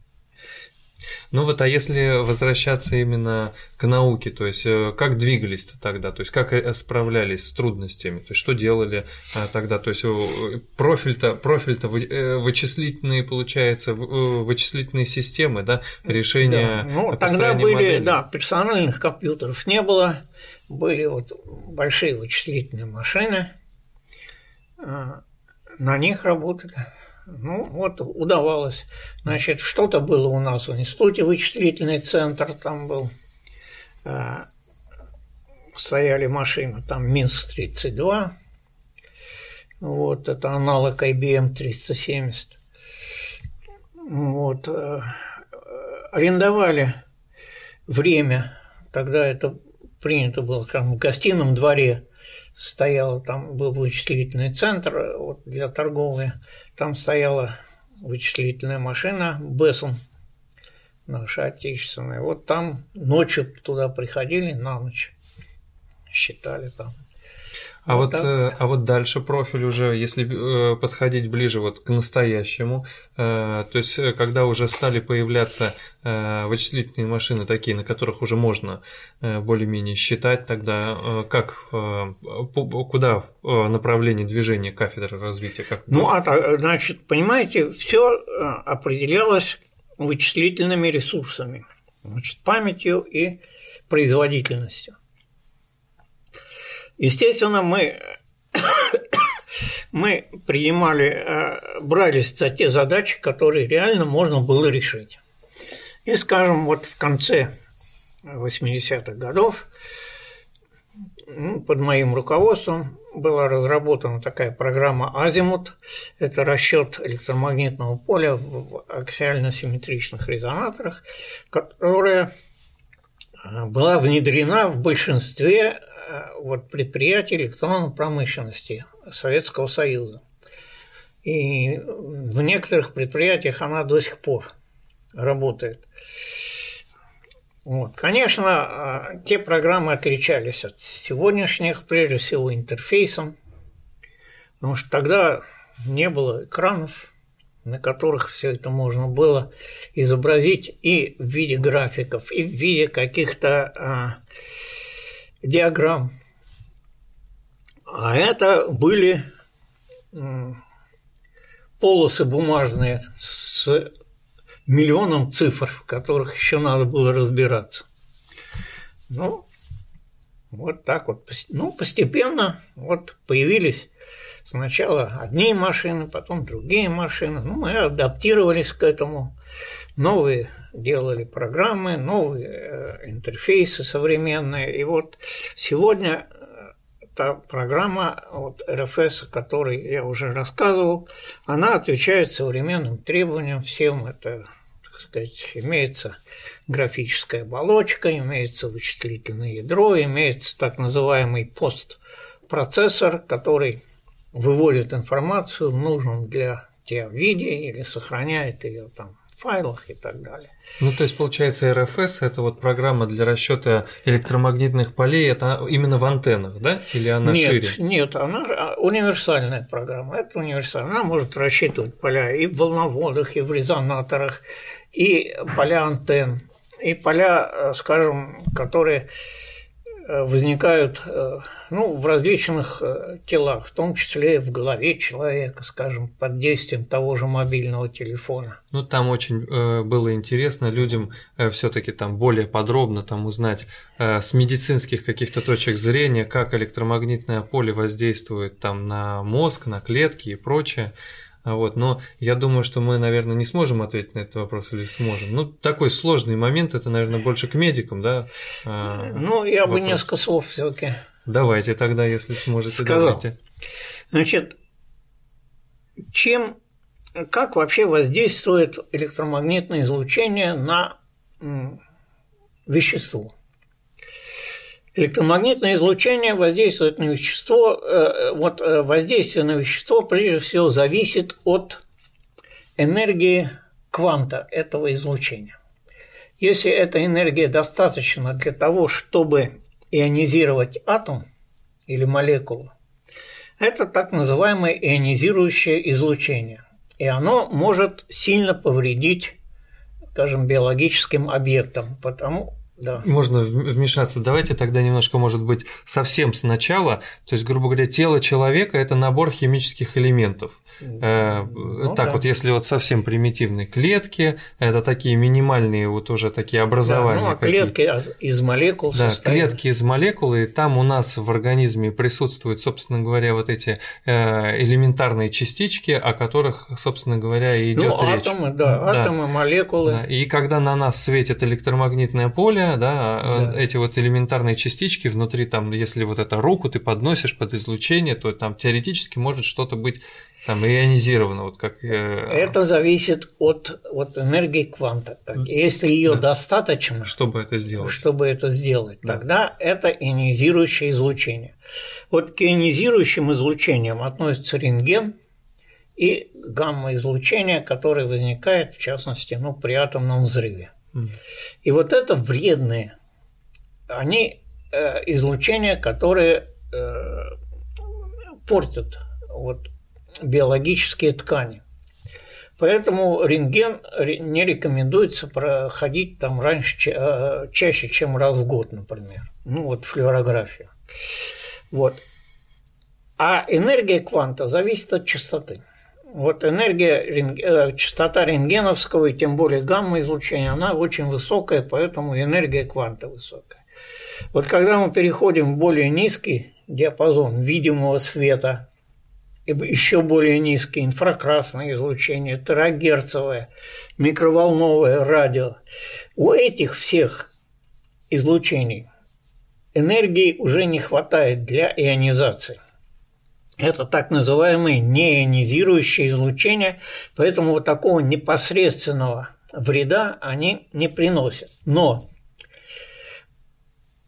Ну вот, а если возвращаться именно к науке, то есть э, как двигались-то тогда, то есть как э, справлялись с трудностями, то есть что делали а, тогда, то есть э, профиль-то, профиль-то вычислительные, получается, вычислительные системы, да, решения. Да. Ну, тогда были, модели. да, персональных компьютеров не было, были вот большие вычислительные машины, на них работали. Ну, вот удавалось. Значит, что-то было у нас в институте, вычислительный центр там был. А, стояли машины, там Минск-32. Вот, это аналог IBM 370. Вот. Э, арендовали время, тогда это принято было, там в гостином дворе стоял, там был вычислительный центр вот, для торговли, там стояла вычислительная машина Бессон, наша отечественная. Вот там ночью туда приходили на ночь, считали там а вот, вот э, а вот дальше профиль уже, если э, подходить ближе вот к настоящему, э, то есть когда уже стали появляться вычислительные машины такие, на которых уже можно более-менее считать, тогда как, куда направление движения кафедры развития? Как ну, а значит, понимаете, все определялось вычислительными ресурсами, значит, памятью и производительностью. Естественно, мы, мы принимали, э, брались за те задачи, которые реально можно было решить. И, скажем, вот в конце 80-х годов ну, под моим руководством была разработана такая программа «Азимут». Это расчет электромагнитного поля в аксиально-симметричных резонаторах, которая э, была внедрена в большинстве вот, предприятий электронной промышленности Советского Союза. И в некоторых предприятиях она до сих пор работает. Вот. Конечно, а, те программы отличались от сегодняшних, прежде всего, интерфейсом, потому что тогда не было экранов, на которых все это можно было изобразить и в виде графиков, и в виде каких-то а, диаграмм. А это были полосы бумажные с миллионом цифр, в которых еще надо было разбираться. Ну, вот так вот. Ну, постепенно вот появились сначала одни машины, потом другие машины. Ну, мы адаптировались к этому. Новые делали программы, новые э, интерфейсы современные. И вот сегодня э, та программа вот РФС, о которой я уже рассказывал, она отвечает современным требованиям всем. Это сказать, имеется графическая оболочка, имеется вычислительное ядро, имеется так называемый постпроцессор, который выводит информацию в нужном для тебя виде или сохраняет ее там в файлах и так далее. Ну, то есть, получается, РФС – это вот программа для расчета электромагнитных полей, это именно в антеннах, да? Или она нет, шире? Нет, она универсальная программа. Это универсальная. Она может рассчитывать поля и в волноводах, и в резонаторах, и поля антенн, и поля, э, скажем, которые возникают э, ну, в различных телах, в том числе в голове человека, скажем, под действием того же мобильного телефона. Ну, там очень было интересно людям все-таки там более подробно там узнать с медицинских каких-то точек зрения, как электромагнитное поле воздействует там на мозг, на клетки и прочее. А вот, но я думаю, что мы, наверное, не сможем ответить на этот вопрос или сможем. Ну, такой сложный момент, это, наверное, больше к медикам, да? А, ну, я вопрос. бы несколько слов все-таки. Давайте тогда, если сможете, Сказал. давайте. Значит, чем, как вообще воздействует электромагнитное излучение на вещество? Электромагнитное излучение воздействует на вещество. Э, вот э, воздействие на вещество прежде всего зависит от энергии кванта этого излучения. Если эта энергия достаточна для того, чтобы ионизировать атом или молекулу, это так называемое ионизирующее излучение. И оно может сильно повредить, скажем, биологическим объектам, потому да. Можно вмешаться. Давайте тогда немножко, может быть, совсем сначала. То есть, грубо говоря, тело человека – это набор химических элементов. Э, ну, так да. вот, если вот совсем примитивные клетки, это такие минимальные вот уже такие образования. Да, ну, а клетки из молекул Да, состоят. клетки из молекул, и там у нас в организме присутствуют, собственно говоря, вот эти э, элементарные частички, о которых, собственно говоря, и идет ну, речь. Атомы, да, да, атомы, молекулы. Да. И когда на нас светит электромагнитное поле, да, э, да, эти вот элементарные частички внутри, там, если вот это руку ты подносишь под излучение, то там теоретически может что-то быть там ионизировано, вот как. Э, это зависит от, от энергии кванта. Если ее да. достаточно, чтобы это сделать, чтобы это сделать, да. тогда это ионизирующее излучение. Вот к ионизирующим излучениям относится рентген и гамма-излучение, которое возникает, в частности, ну, при атомном взрыве. И вот это вредные, они э, излучения, которые э, портят вот биологические ткани. Поэтому рентген не рекомендуется проходить там раньше, э, чаще, чем раз в год, например. Ну, вот флюорография. Вот. А энергия кванта зависит от частоты. Вот энергия, э, частота рентгеновского и тем более гамма-излучения, она очень высокая, поэтому энергия кванта высокая. Вот когда мы переходим в более низкий диапазон видимого света, еще более низкие инфракрасное излучение, терагерцовое, микроволновое радио. У этих всех излучений энергии уже не хватает для ионизации. Это так называемые неионизирующие излучения, поэтому вот такого непосредственного вреда они не приносят. Но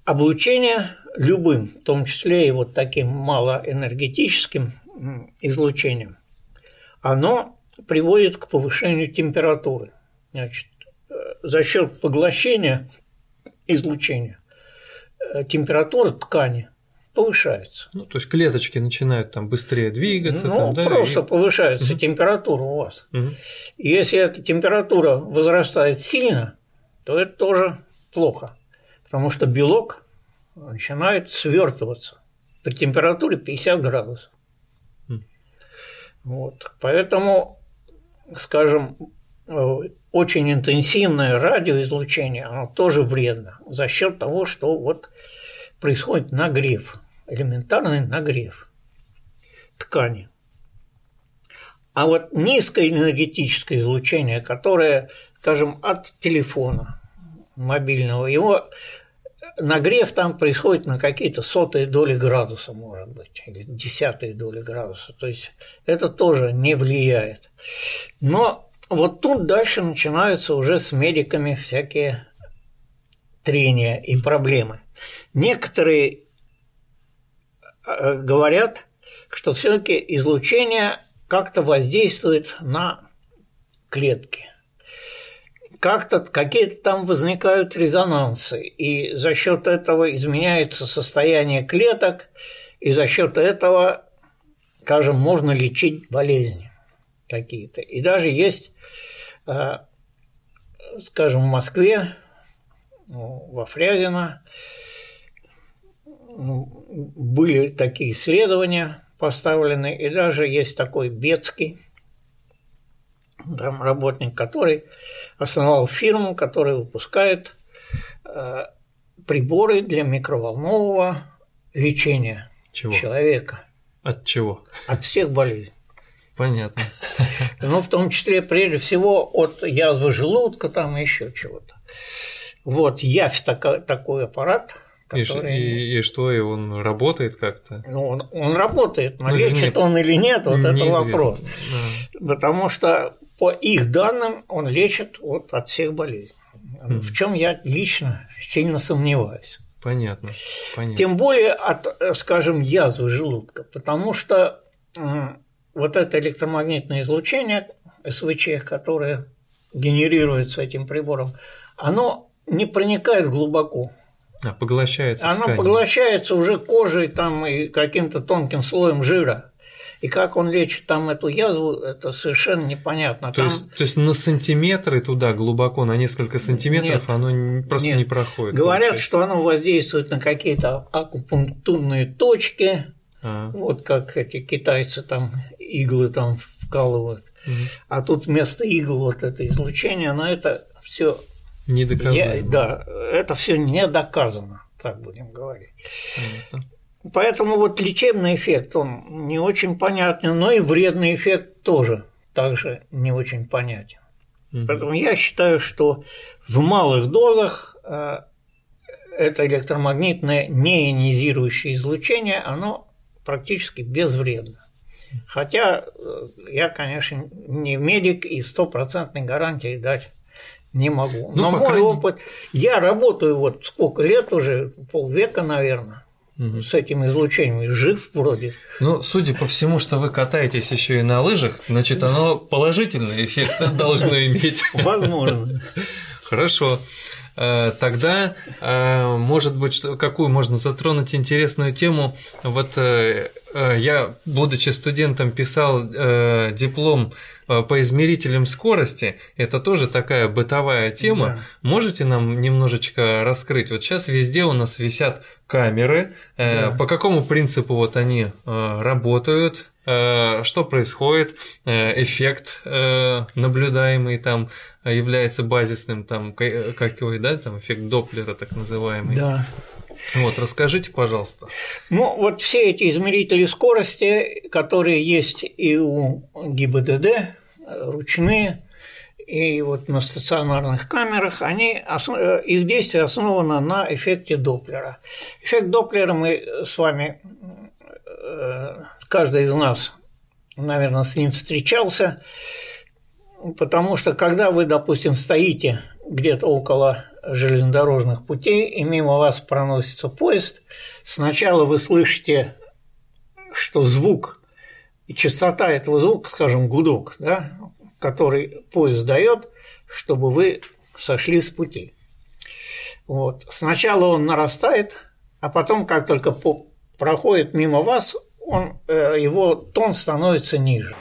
облучение любым, в том числе и вот таким малоэнергетическим излучением, оно приводит к повышению температуры. Значит, э, за счет поглощения излучения э, температура ткани повышается. Ну, то есть клеточки начинают там быстрее двигаться. Ну, там, да, просто и... повышается угу. температура у вас. Угу. И если эта температура возрастает сильно, то это тоже плохо, потому что белок начинает свертываться при температуре 50 градусов. Вот. Поэтому, скажем, очень интенсивное радиоизлучение, оно тоже вредно за счет того, что вот происходит нагрев, элементарный нагрев ткани. А вот низкое энергетическое излучение, которое, скажем, от телефона мобильного, его нагрев там происходит на какие-то сотые доли градуса, может быть, или десятые доли градуса. То есть это тоже не влияет. Но вот тут дальше начинаются уже с медиками всякие трения и проблемы. Некоторые говорят, что все-таки излучение как-то воздействует на клетки – как-то какие-то там возникают резонансы, и за счет этого изменяется состояние клеток, и за счет этого, скажем, можно лечить болезни какие-то. И даже есть, э, скажем, в Москве, ну, во Фрязино, ну, были такие исследования поставлены, и даже есть такой Бецкий, там работник, который основал фирму, которая выпускает э, приборы для микроволнового лечения чего? человека. От чего? От всех болезней. Понятно. Ну, в том числе, прежде всего, от язвы желудка, там еще чего-то. Вот, явь такой, такой аппарат, который... И, и, и что, и он работает как-то? Ну, он, он работает, но ну, лечит нет, он или нет, вот это вопрос. Да. Потому что по их данным он лечит вот от всех болезней. В чем я лично сильно сомневаюсь. Понятно. Понятно. Тем более от, скажем, язвы желудка, потому что вот это электромагнитное излучение СВЧ, которое генерируется этим прибором, оно не проникает глубоко. А, поглощается. Оно тканью. поглощается уже кожей там и каким-то тонким слоем жира. И как он лечит там эту язву, это совершенно непонятно. То, там... есть, то есть на сантиметры туда глубоко, на несколько сантиметров нет, оно просто нет. не проходит. Говорят, получается. что оно воздействует на какие-то акупунктурные точки, а. вот как эти китайцы там иглы там вкалывают. Угу. А тут вместо игл вот это излучение, но это все не доказано. Да, это все не доказано, так будем говорить. Понятно. Поэтому вот лечебный эффект, он не очень понятен, но и вредный эффект тоже также не очень понятен. Угу. Поэтому я считаю, что в малых дозах э, это электромагнитное неионизирующее излучение, оно практически безвредно. Хотя э, я, конечно, не медик и стопроцентной гарантии дать не могу. Ну, Но мой крайней... опыт, я работаю вот сколько лет уже, полвека, наверное, угу. с этим излучением, и жив вроде. Ну, судя по всему, что вы катаетесь еще и на лыжах, значит, оно положительный эффект должно иметь. Возможно. Хорошо. Э, тогда, э, может быть, какую можно затронуть интересную тему? Вот э, я, будучи студентом, писал диплом по измерителям скорости. Это тоже такая бытовая тема. Да. Можете нам немножечко раскрыть? Вот сейчас везде у нас висят камеры. Да. По какому принципу вот они работают? Э, что происходит? Э, эффект э, наблюдаемый там является базисным, там, как его, да, там эффект Доплера так называемый. Да. Вот, расскажите, пожалуйста. Ну, вот все эти измерители скорости, которые есть и у ГИБДД, ручные, и вот на стационарных камерах, они, их действие основано на эффекте Доплера. Эффект Доплера мы с вами, каждый из нас, наверное, с ним встречался, потому что когда вы, допустим, стоите где-то около железнодорожных путей, и мимо вас проносится поезд, сначала вы слышите, что звук и частота этого звука, скажем, гудок, да, который поезд дает, чтобы вы сошли с пути. Вот. Сначала он нарастает, а потом, как только проходит мимо вас, он, э, его тон становится ниже.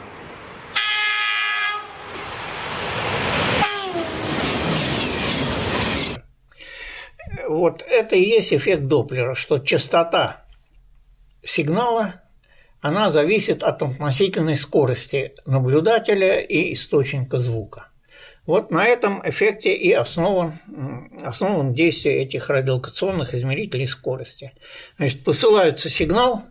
вот это и есть эффект Доплера, что частота сигнала она зависит от относительной скорости наблюдателя и источника звука. Вот на этом эффекте и основан, основан действие этих радиолокационных измерителей скорости. Значит, посылается сигнал,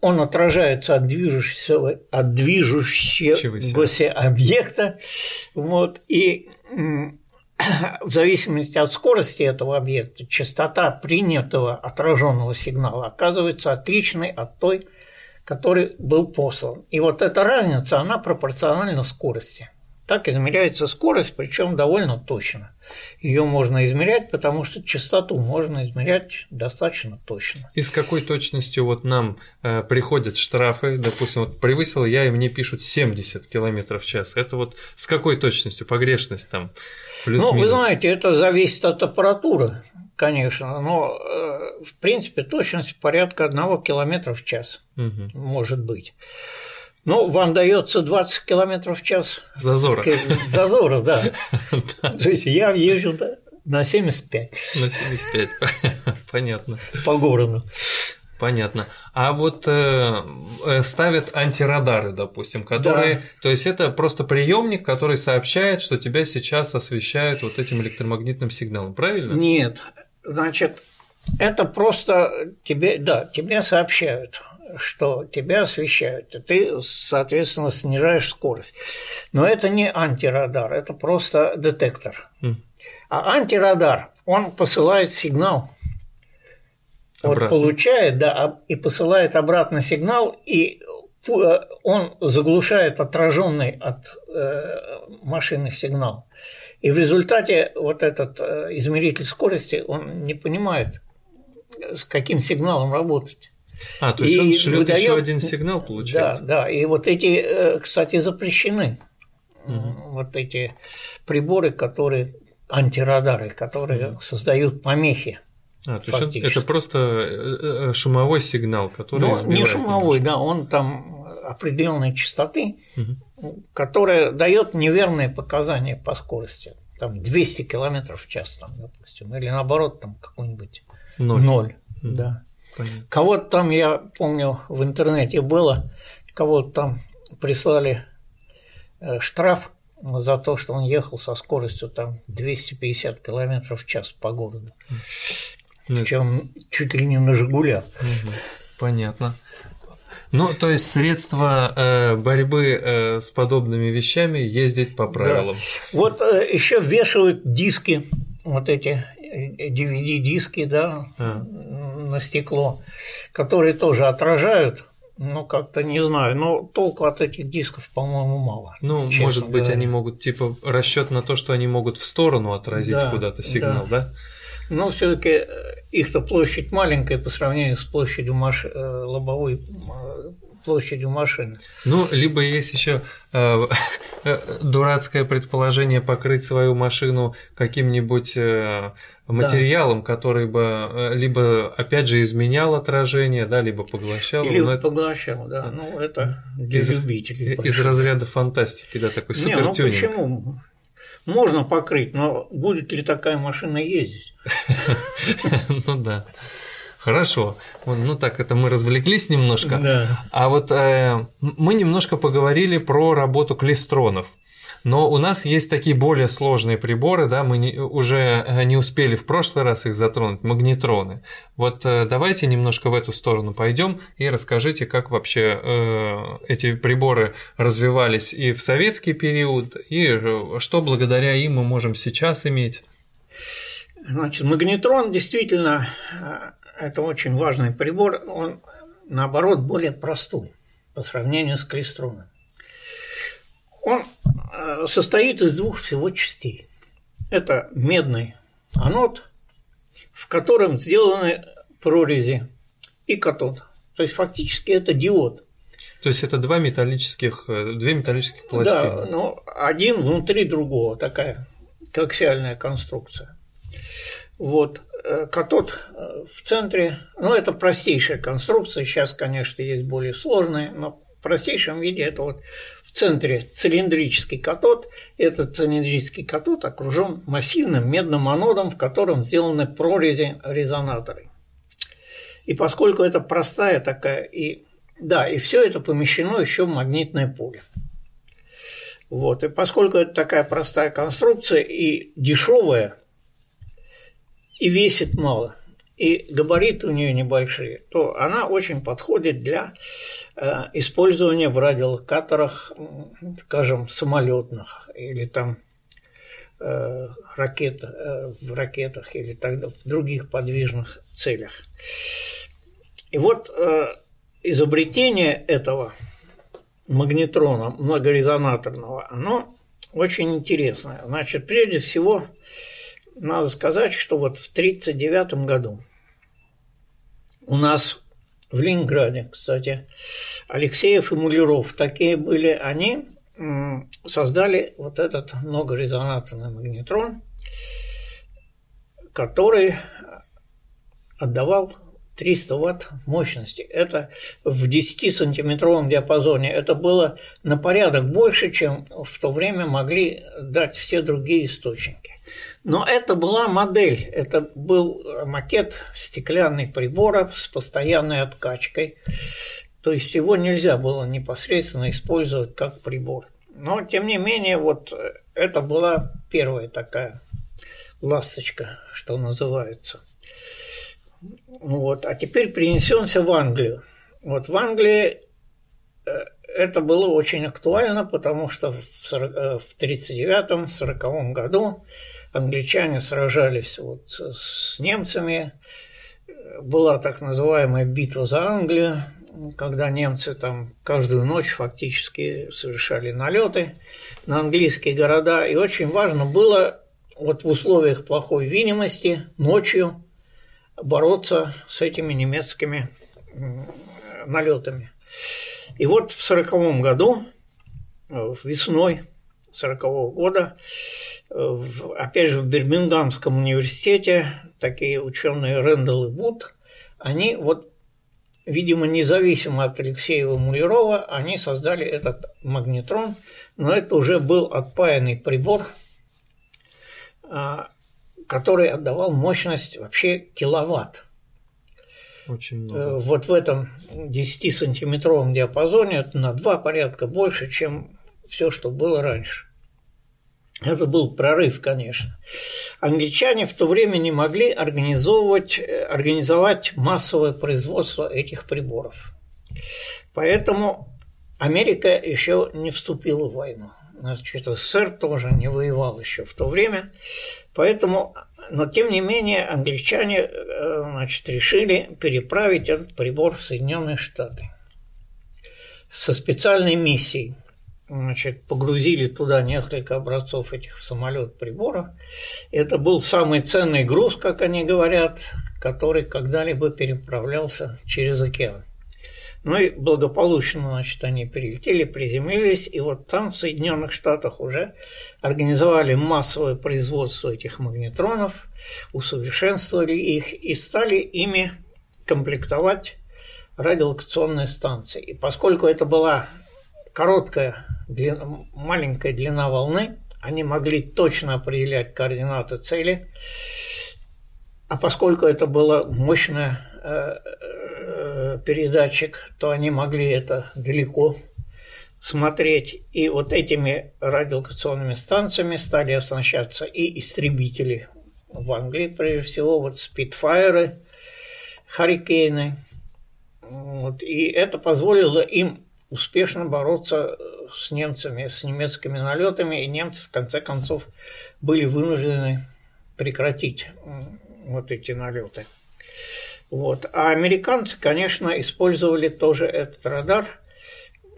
он отражается от движущегося, от движущегося объекта, вот, и в зависимости от скорости этого объекта, частота принятого отраженного сигнала оказывается отличной от той, который был послан. И вот эта разница, она пропорциональна скорости. Так измеряется скорость, причем довольно точно. Ее можно измерять, потому что частоту можно измерять достаточно точно. И с какой точностью вот нам э, приходят штрафы, допустим, вот превысил я, и мне пишут 70 км в час. Это вот с какой точностью погрешность там? Плюс-минус? Ну, вы знаете, это зависит от аппаратуры, конечно, но э, в принципе точность порядка 1 км в час угу. может быть. Ну, вам дается 20 километров в час. Зазора. Зазора, да. То есть я езжу на 75. На 75, понятно. По городу. Понятно. А вот э, э, ставят антирадары, допустим, которые. Да. То есть это просто приемник, который сообщает, что тебя сейчас освещают вот этим электромагнитным сигналом, правильно? Нет. Значит, это просто тебе, да, тебе сообщают что тебя освещают, и ты, соответственно, снижаешь скорость. Но это не антирадар, это просто детектор. Mm. А антирадар, он посылает сигнал. Обратно. Вот получает, да, и посылает обратно сигнал, и э, он заглушает отраженный от э, машины сигнал. И в результате вот этот э, измеритель скорости, он не понимает, с каким сигналом работать. А, то есть и он шлет выдает... еще один сигнал, получается. Да, да. И вот эти, э, кстати, запрещены. Угу. Вот эти приборы, которые антирадары, которые угу. создают помехи. А, то есть это просто э, э, шумовой сигнал, который ну, не шумовой, немножко. да, он там определенной частоты, угу. которая дает неверные показания по скорости. Там 200 км в час, там, допустим, или наоборот, там какой-нибудь ноль. ноль угу. да. Кого-то там, я помню, в интернете было, кого-то там прислали э, штраф за то, что он ехал со скоростью там 250 километров в час по городу. Причем чуть ли не на «Жигулях». Понятно. Ну, то есть средства э, борьбы э, с подобными вещами ездить по правилам. Да. Вот э, еще вешают диски, вот эти DVD-диски, да, а на стекло, которые тоже отражают ну, как-то не знаю, но толку от этих дисков, по-моему, мало. Ну, может быть, говоря. они могут, типа, расчет на то, что они могут в сторону отразить да, куда-то сигнал, да? да? Но все-таки э, их-то площадь маленькая по сравнению с площадью маш... Э, лобовой площадью машины. Ну, либо есть еще э, э, дурацкое предположение покрыть свою машину каким-нибудь э, материалом, да. который бы либо опять же изменял отражение, да, либо поглощал. Или но поглощал, это... да. Ну, это для из, любителей. Из разряда фантастики, да, такой супертюнинг. Не, ну почему? Можно покрыть, но будет ли такая машина ездить? Ну да. Хорошо. Ну так, это мы развлеклись немножко. Да. А вот э, мы немножко поговорили про работу клестронов. Но у нас есть такие более сложные приборы, да, мы не, уже э, не успели в прошлый раз их затронуть, магнитроны. Вот э, давайте немножко в эту сторону пойдем и расскажите, как вообще э, эти приборы развивались и в советский период, и э, что благодаря им мы можем сейчас иметь. Значит, магнитрон действительно это очень важный прибор, он наоборот более простой по сравнению с клестроном. Он э, состоит из двух всего частей. Это медный анод, в котором сделаны прорези, и катод. То есть фактически это диод. То есть это два металлических, э, две металлических пластины. Да, но один внутри другого, такая коаксиальная конструкция. Вот. Э, катод в центре, ну, это простейшая конструкция, сейчас, конечно, есть более сложные, но в простейшем виде это вот в центре цилиндрический катод. Этот цилиндрический катод окружен массивным медным анодом, в котором сделаны прорези резонаторы. И поскольку это простая такая, и да, и все это помещено еще в магнитное поле. Вот. И поскольку это такая простая конструкция и дешевая, и весит мало, и габариты у нее небольшие, то она очень подходит для э, использования в радиолокаторах, скажем, самолетных или там э, ракет, э, в ракетах или тогда в других подвижных целях. И вот изобретение этого магнетрона многорезонаторного, оно очень интересное. Значит, прежде всего, надо сказать, что вот в 1939 году у нас в Ленинграде, кстати, Алексеев и Мулеров, такие были они, создали вот этот многорезонаторный магнетрон, который отдавал 300 ватт мощности. Это в 10-сантиметровом диапазоне. Это было на порядок больше, чем в то время могли дать все другие источники. Но это была модель, это был макет стеклянный прибора с постоянной откачкой. То есть его нельзя было непосредственно использовать как прибор. Но, тем не менее, вот это была первая такая ласточка, что называется. Вот. А теперь перенесемся в Англию. Вот в Англии э, это было очень актуально, потому что в 1939-1940 году англичане сражались вот с немцами. Была так называемая битва за Англию, когда немцы там каждую ночь фактически совершали налеты на английские города. И очень важно было вот в условиях плохой видимости ночью бороться с этими немецкими налетами. И вот в сороковом году, весной сорокового года, в, опять же, в Бирмингамском университете такие ученые Рэндалл и Бут, они вот, видимо, независимо от Алексеева Мулерова, они создали этот магнетрон, но это уже был отпаянный прибор, а, который отдавал мощность вообще киловатт. Очень много. Э, вот в этом 10-сантиметровом диапазоне это на два порядка больше, чем все, что было раньше. Это был прорыв, конечно. Англичане в то время не могли организовывать, э, организовать массовое производство этих приборов. Поэтому Америка еще не вступила в войну. Значит, СССР тоже не воевал еще в то время. Поэтому, но тем не менее, англичане э, значит, решили переправить этот прибор в Соединенные Штаты со специальной миссией – значит, погрузили туда несколько образцов этих в самолет приборов. Это был самый ценный груз, как они говорят, который когда-либо переправлялся через океан. Ну и благополучно, значит, они прилетели, приземлились, и вот там в Соединенных Штатах уже организовали массовое производство этих магнетронов, усовершенствовали их и стали ими комплектовать радиолокационные станции. И поскольку это была короткая, длина, маленькая длина волны, они могли точно определять координаты цели, а поскольку это было мощное э, э, передатчик, то они могли это далеко смотреть. И вот этими радиолокационными станциями стали оснащаться и истребители в Англии, прежде всего, вот спидфайеры, харикейны. Вот, и это позволило им успешно бороться с немцами, с немецкими налетами, и немцы в конце концов были вынуждены прекратить вот эти налеты. Вот. А американцы, конечно, использовали тоже этот радар,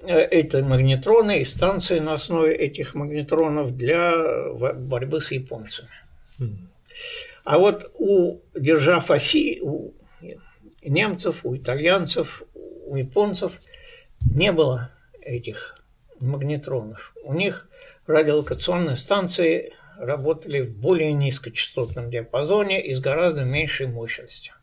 э, эти магнетроны и станции на основе этих магнетронов для борьбы с японцами. А вот у держав оси, у немцев, у итальянцев, у японцев не было этих магнетронов. У них радиолокационные станции работали в более низкочастотном диапазоне и с гораздо меньшей мощностью.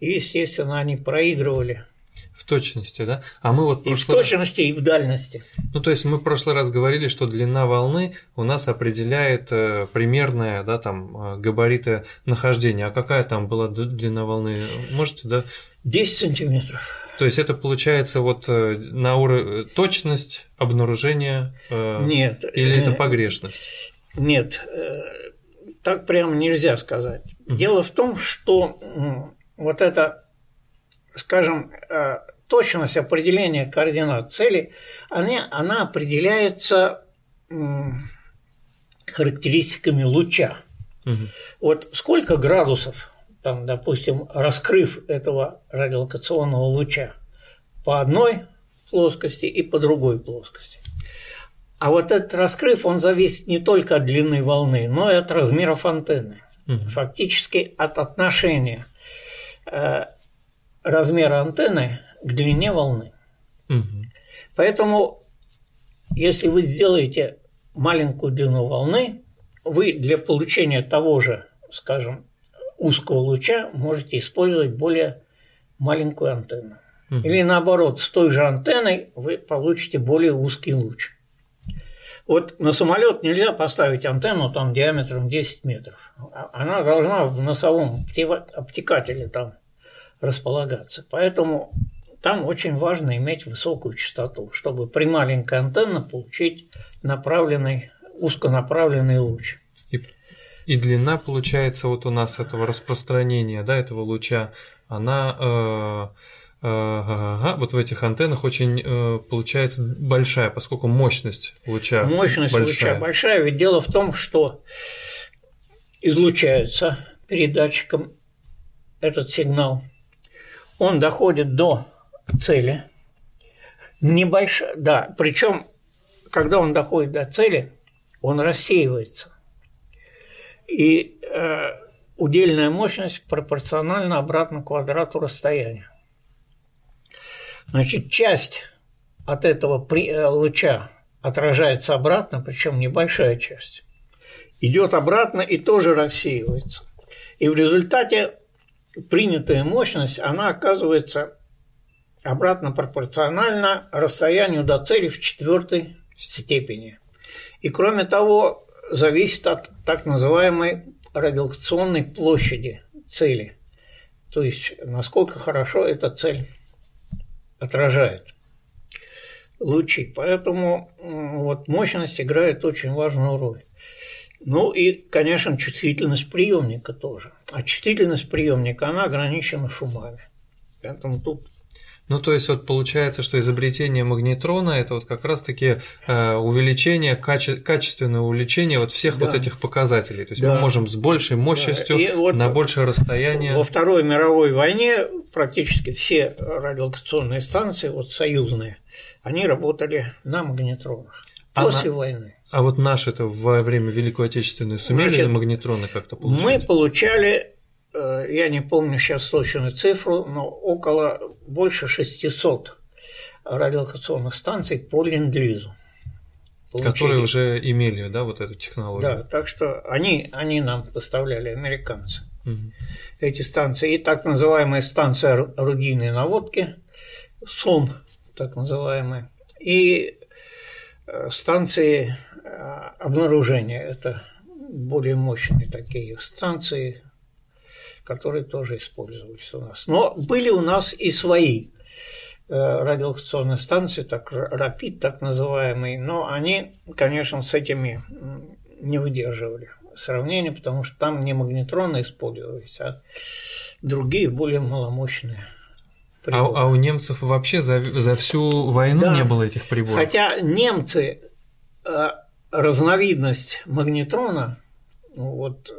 И, естественно, они проигрывали в точности, да? А мы вот и в точности, и в дальности. Ну, то есть мы в прошлый раз говорили, что длина волны у нас определяет э, примерное, да, там, э, габариты нахождения. А какая там была длина волны? Можете, да? 10 сантиметров. То есть это получается вот э, на уровень точность обнаружения? Нет. Или это погрешность? Нет, так прямо нельзя сказать. Дело в том, что вот это, скажем, точность определения координат цели, она, она определяется характеристиками луча. Угу. Вот сколько градусов, там, допустим, раскрыв этого радиолокационного луча по одной плоскости и по другой плоскости. А вот этот раскрыв, он зависит не только от длины волны, но и от размеров антенны. Угу. Фактически от отношения э, размера антенны к длине волны. Угу. Поэтому, если вы сделаете маленькую длину волны, вы для получения того же, скажем, узкого луча можете использовать более маленькую антенну. Угу. Или наоборот, с той же антенной вы получите более узкий луч. Вот на самолет нельзя поставить антенну там диаметром 10 метров. Она должна в носовом обтекателе там располагаться. Поэтому там очень важно иметь высокую частоту, чтобы при маленькой антенне получить направленный, узконаправленный луч. И, длина, получается, вот у нас этого распространения, да, этого луча, она э, э, вот в этих антеннах очень э, получается большая, поскольку мощность луча Мощность большая. луча большая, ведь дело в том, что излучается передатчиком этот сигнал, он доходит до цели. Небольшая, да, причем, когда он доходит до цели, он рассеивается. И э, удельная мощность пропорциональна обратно квадрату расстояния. Значит, часть от этого э, луча отражается обратно, причем небольшая часть, идет обратно и тоже рассеивается. И в результате принятая мощность, она оказывается обратно пропорционально расстоянию до цели в четвертой степени. И кроме того, зависит от так называемой радиолокационной площади цели. То есть, насколько хорошо эта цель отражает лучи. Поэтому вот мощность играет очень важную роль. Ну и, конечно, чувствительность приемника тоже. А чувствительность приемника, она ограничена шумами. Поэтому тут ну, то есть, вот получается, что изобретение магнетрона – это вот как раз-таки э, увеличение, каче- качественное увеличение вот всех да. вот этих показателей. То есть, да. мы можем с большей мощностью да. вот на большее расстояние… Во Второй мировой войне практически все радиолокационные станции, вот союзные, они работали на магнетронах после а войны. А вот наши-то во время Великой Отечественной сумели Значит, на магнетроны как-то получить? Мы получали я не помню сейчас точную цифру, но около больше 600 радиолокационных станций по ленд-лизу. Которые уже имели, да, вот эту технологию. Да, так что они, они нам поставляли, американцы, угу. эти станции. И так называемая станция орудийной наводки, СОН, так называемая, и э, станции э, обнаружения. Это более мощные такие станции, которые тоже использовались у нас. Но были у нас и свои э, радиолокационные станции, так РАПИД, так называемый, но они, конечно, с этими не выдерживали сравнения, потому что там не магнетроны использовались, а другие более маломощные. А, а у немцев вообще за, за всю войну да. не было этих приборов? Хотя немцы э, разновидность магнетрона вот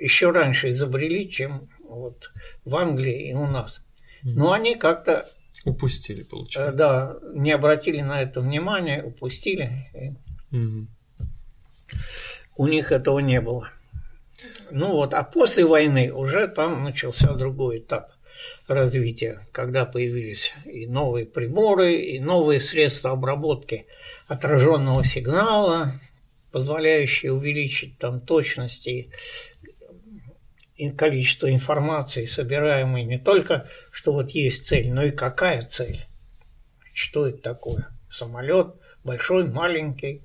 еще раньше изобрели, чем вот в Англии и у нас. Но они как-то упустили, получается. Э, да, не обратили на это внимания, упустили. Угу. У них этого не было. Ну вот, а после войны уже там начался другой этап развития, когда появились и новые приборы, и новые средства обработки отраженного сигнала, позволяющие увеличить там точности и количество информации, собираемой не только, что вот есть цель, но и какая цель. Что это такое? Самолет большой, маленький,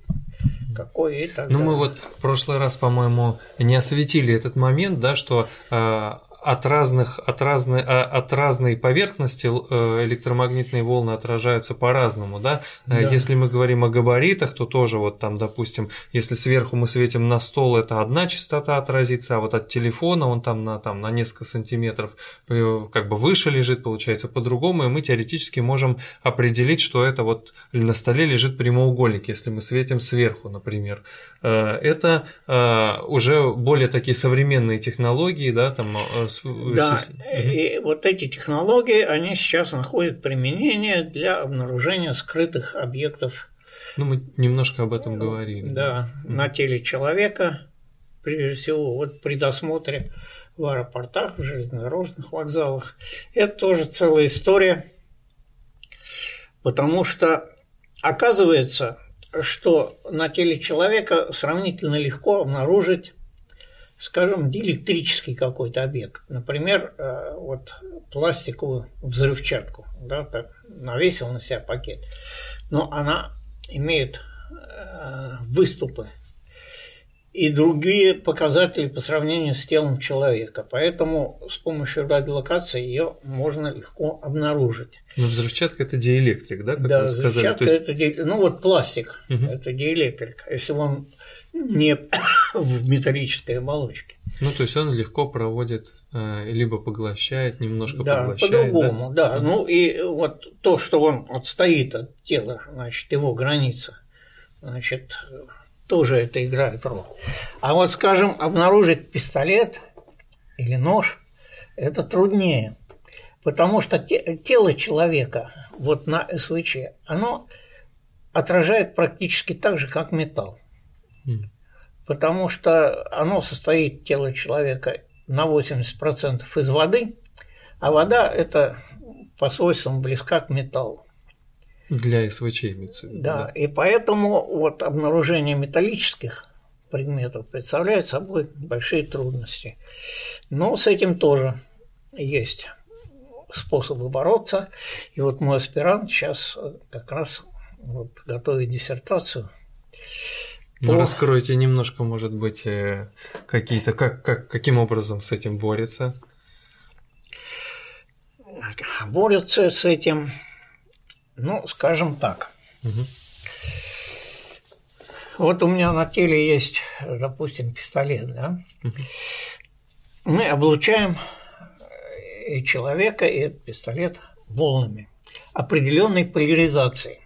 какой и так Ну, мы вот в прошлый раз, по-моему, не осветили этот момент, да, что э, от разных, от разной, а, от разной поверхности э, электромагнитные волны отражаются по-разному, да? Э, да? Если мы говорим о габаритах, то тоже вот там, допустим, если сверху мы светим на стол, это одна частота отразится, а вот от телефона он там на, там, на несколько сантиметров э, как бы выше лежит, получается, по-другому, и мы теоретически можем определить, что это вот на столе лежит прямоугольник, если мы светим сверху, например. Это уже более такие современные технологии, да, там да, и вот эти технологии, они сейчас находят применение для обнаружения скрытых объектов. Ну, мы немножко об этом говорили. Да, да. на теле человека, прежде всего, вот при досмотре в аэропортах, в железнодорожных вокзалах. Это тоже целая история, потому что оказывается, что на теле человека сравнительно легко обнаружить скажем, электрический какой-то объект. Например, э, вот пластиковую взрывчатку, да, так, навесил на себя пакет. Но она имеет э, выступы и другие показатели по сравнению с телом человека. Поэтому с помощью радиолокации ее можно легко обнаружить. Но взрывчатка это диэлектрик, да? Как да, вы сказали? взрывчатка есть... это ди... ну вот пластик, угу. это диэлектрик. Если он не в металлической оболочке. Ну, то есть он легко проводит, э, либо поглощает, немножко да, поглощает. По-другому, да? да. Ну и вот то, что он отстоит от тела, значит, его граница, значит, тоже это играет роль. А вот, скажем, обнаружить пистолет или нож – это труднее, потому что тело человека вот на СВЧ, оно отражает практически так же, как металл. Потому что оно состоит, тело человека, на 80% из воды, а вода – это по свойствам близка к металлу. Для СВЧ имеется в виду. Да, да, и поэтому вот обнаружение металлических предметов представляет собой большие трудности. Но с этим тоже есть способы бороться. И вот мой аспирант сейчас как раз вот готовит диссертацию ну, О. раскройте немножко, может быть, э, какие-то, как, как, каким образом с этим борется? Борются с этим, ну, скажем так. Угу. Вот у меня на теле есть, допустим, пистолет, да? Угу. Мы облучаем и человека, и этот пистолет волнами определенной поляризации.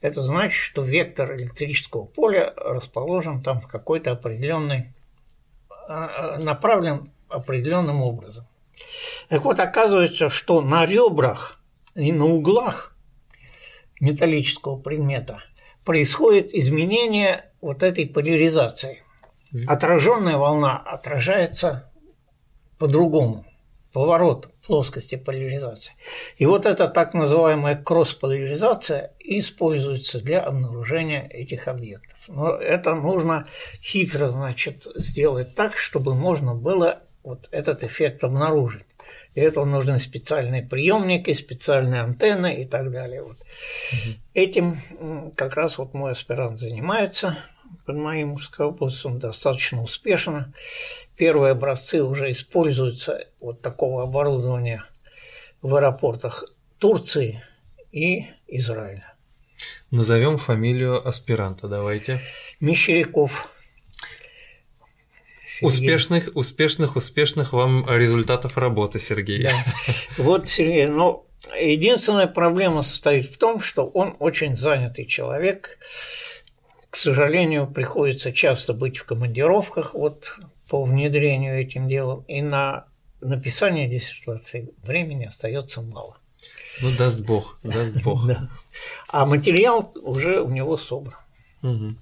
Это значит, что вектор электрического поля расположен там в какой-то определенный, а, а, направлен определенным образом. Так вот, оказывается, что на ребрах и на углах металлического предмета происходит изменение вот этой поляризации. Отраженная волна отражается по-другому, поворот плоскости поляризации. И вот эта так называемая кросс-поляризация используется для обнаружения этих объектов. Но это нужно хитро, значит, сделать так, чтобы можно было вот этот эффект обнаружить. Для этого нужны специальные приемники, специальные антенны и так далее. Вот. Угу. Этим как раз вот мой аспирант занимается под моим руководством достаточно успешно. Первые образцы уже используются вот такого оборудования в аэропортах Турции и Израиля. Назовем фамилию аспиранта, давайте. Мещеряков. Сергей. Успешных, успешных, успешных вам результатов работы, Сергей. Да. Вот, Сергей, но единственная проблема состоит в том, что он очень занятый человек. К сожалению, приходится часто быть в командировках вот, по внедрению этим делом, и на написание диссертации времени остается мало. Ну, даст Бог, даст Бог. Да. А материал уже у него собран. Угу.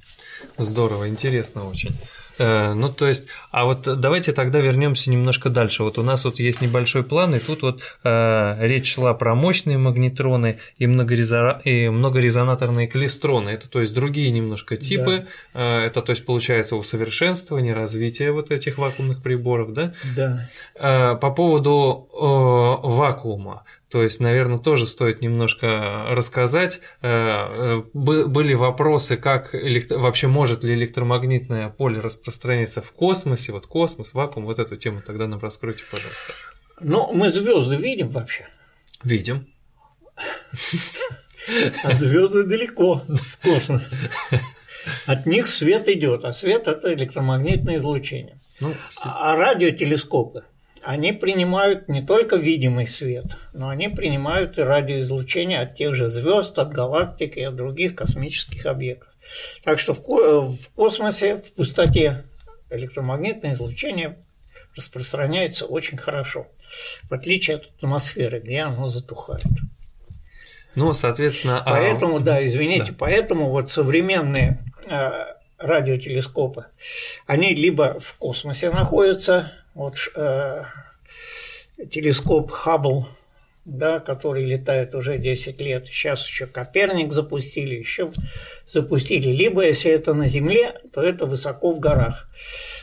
Здорово, интересно очень. Э, ну, то есть, а вот давайте тогда вернемся немножко дальше. Вот у нас вот есть небольшой план, и тут вот э, речь шла про мощные магнитроны и, многорезо... и многорезонаторные клистроны. Это то есть другие немножко типы. Да. Э, это то есть получается усовершенствование, развитие вот этих вакуумных приборов, да? Да. Э, по поводу э, вакуума. То есть, наверное, тоже стоит немножко рассказать. Э, э, были вопросы, как электро... вообще может ли электромагнитное поле распространяться в космосе, вот космос, вакуум, вот эту тему тогда нам раскройте, пожалуйста. Ну, мы звезды видим вообще. Видим. А звезды далеко в космосе. От них свет идет, а свет это электромагнитное излучение. Ну, а радиотелескопы они принимают не только видимый свет, но они принимают и радиоизлучение от тех же звезд, от галактик и от других космических объектов. Так что в космосе, в пустоте электромагнитное излучение распространяется очень хорошо, в отличие от атмосферы, где оно затухает. Ну, соответственно... А поэтому, а... да, извините, да. поэтому вот современные э, радиотелескопы, они либо в космосе находятся, вот э, телескоп Хаббл, да, который летает уже 10 лет. Сейчас еще Коперник запустили, еще запустили. Либо, если это на Земле, то это высоко в горах.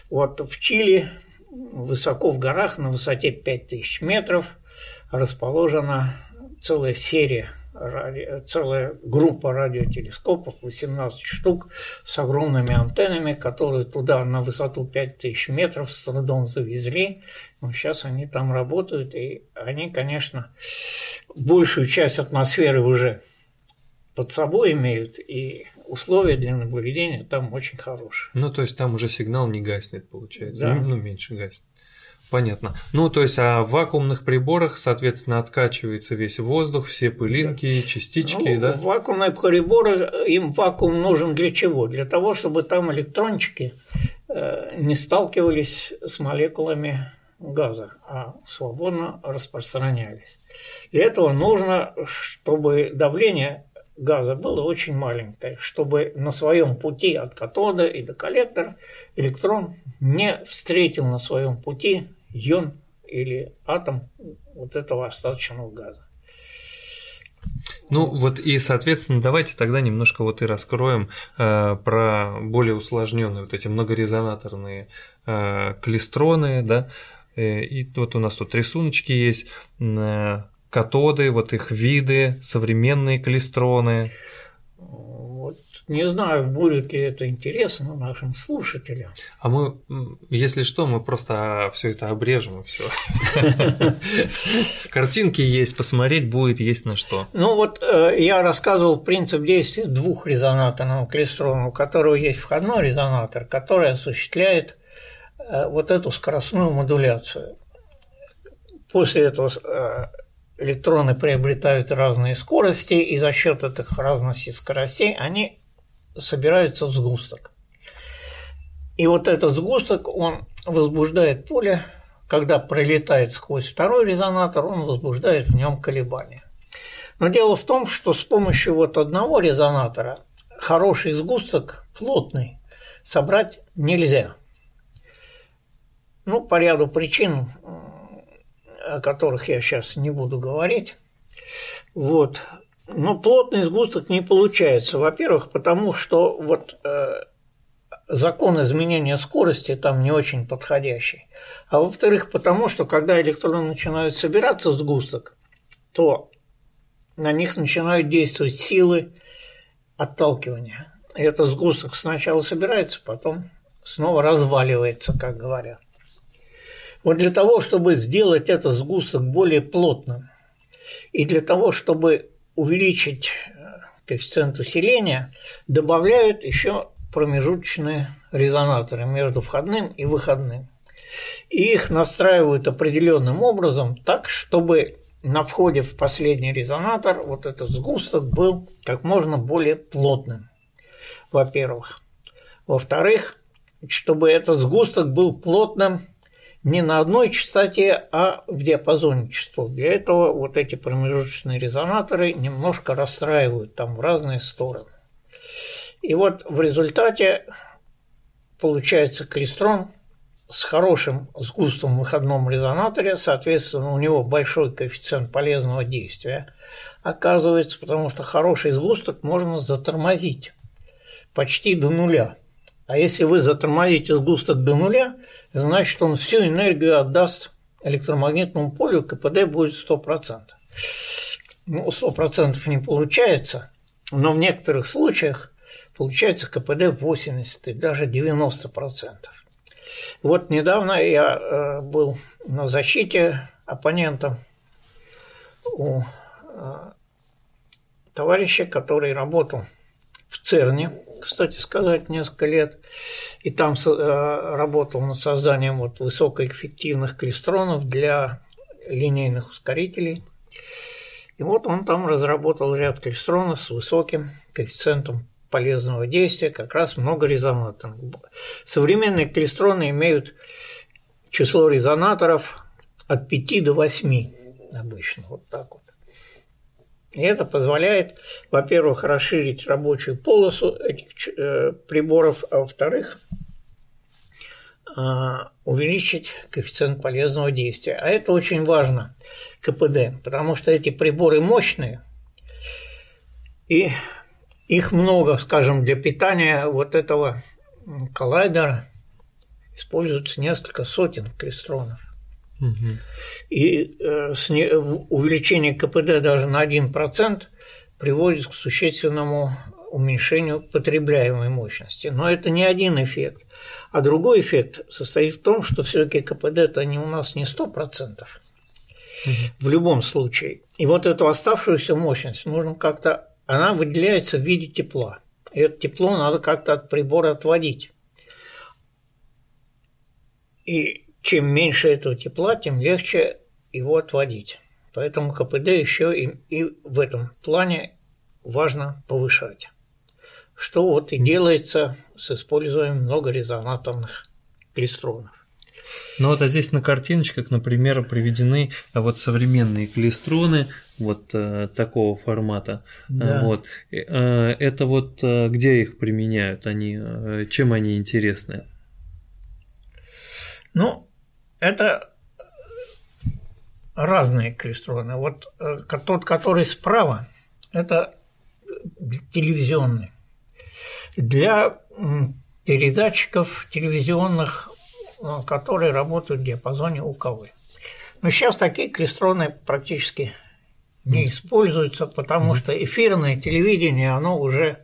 Вот в Чили высоко в горах на высоте 5000 метров расположена целая серия ради... целая группа радиотелескопов, 18 штук с огромными антеннами, которые туда на высоту 5000 метров с трудом завезли. Но сейчас они там работают, и они, конечно, большую часть атмосферы уже под собой имеют, и условия для наблюдения там очень хорошие. Ну, то есть там уже сигнал не гаснет, получается, да. ну, меньше гаснет. Понятно. Ну, то есть, а в вакуумных приборах, соответственно, откачивается весь воздух, все пылинки, частички, ну, да? Вакуумные приборы, им вакуум нужен для чего? Для того, чтобы там электрончики э, не сталкивались с молекулами газа, а свободно распространялись. Для этого нужно, чтобы давление газа было очень маленькое, чтобы на своем пути от катода и до коллектора электрон не встретил на своем пути йон или атом вот этого остаточного газа. Ну вот и, соответственно, давайте тогда немножко вот и раскроем э, про более усложненные вот эти многорезонаторные э, клистроны, да, э, и вот у нас тут рисуночки есть, э, катоды, вот их виды, современные клистроны. Не знаю, будет ли это интересно нашим слушателям. А мы, если что, мы просто все это обрежем и все. Картинки есть, посмотреть будет, есть на что. Ну вот э, я рассказывал принцип действия двух резонаторного клистрона, у которого есть входной резонатор, который осуществляет э, вот эту скоростную модуляцию. После этого э, электроны приобретают разные скорости, и за счет этих разности скоростей они собирается сгусток. И вот этот сгусток, он возбуждает поле, когда пролетает сквозь второй резонатор, он возбуждает в нем колебания. Но дело в том, что с помощью вот одного резонатора хороший сгусток, плотный, собрать нельзя. Ну, по ряду причин о которых я сейчас не буду говорить. Вот. Но плотный сгусток не получается. Во-первых, потому что вот э, закон изменения скорости там не очень подходящий. А во-вторых, потому что когда электроны начинают собираться в сгусток, то на них начинают действовать силы отталкивания. И этот сгусток сначала собирается, потом снова разваливается, как говорят. Вот для того, чтобы сделать этот сгусток более плотным, и для того, чтобы увеличить э, коэффициент усиления, добавляют еще промежуточные резонаторы между входным и выходным. И их настраивают определенным образом так, чтобы на входе в последний резонатор вот этот сгусток был как можно более плотным, во-первых. Во-вторых, чтобы этот сгусток был плотным не на одной частоте, а в диапазоне частот. Для этого вот эти промежуточные резонаторы немножко расстраивают там в разные стороны. И вот в результате получается клистрон с хорошим сгустом в выходном резонаторе, соответственно, у него большой коэффициент полезного действия оказывается, потому что хороший сгусток можно затормозить почти до нуля. А если вы затормозите сгусток до нуля, значит он всю энергию отдаст электромагнитному полю, КПД будет 100%. Ну, 100% не получается, но в некоторых случаях получается КПД 80 и даже 90%. Вот недавно я э, был на защите оппонента у э, товарища, который работал в ЦЕРНе, кстати сказать, несколько лет, и там э, работал над созданием вот высокоэффективных клистронов для линейных ускорителей. И вот он там разработал ряд клистронов с высоким коэффициентом полезного действия, как раз много резонаторов. Современные клистроны имеют число резонаторов от 5 до 8 обычно, вот так вот. И это позволяет, во-первых, расширить рабочую полосу этих э, приборов, а во-вторых, э, увеличить коэффициент полезного действия. А это очень важно, КПД, потому что эти приборы мощные, и их много, скажем, для питания вот этого коллайдера используется несколько сотен клистронов. Угу. И э, увеличение КПД даже на 1% приводит к существенному уменьшению потребляемой мощности. Но это не один эффект. А другой эффект состоит в том, что все-таки КПД-то не у нас не 100%. Угу. В любом случае. И вот эту оставшуюся мощность нужно как-то она выделяется в виде тепла. И это тепло надо как-то от прибора отводить. И чем меньше этого тепла, тем легче его отводить. Поэтому КПД еще и, и в этом плане важно повышать. Что вот и делается с использованием многорезонаторных клистронов. Ну вот а здесь на картиночках, например, приведены вот современные клистроны вот э, такого формата. Да. Вот. Э, это вот э, где их применяют? Они, э, чем они интересны? Ну, это разные клистроны. Вот э, тот, который справа, это телевизионный. Для передатчиков телевизионных Э, которые работают в диапазоне УКВ. Но сейчас такие клистроны практически не используются, потому что эфирное телевидение, оно уже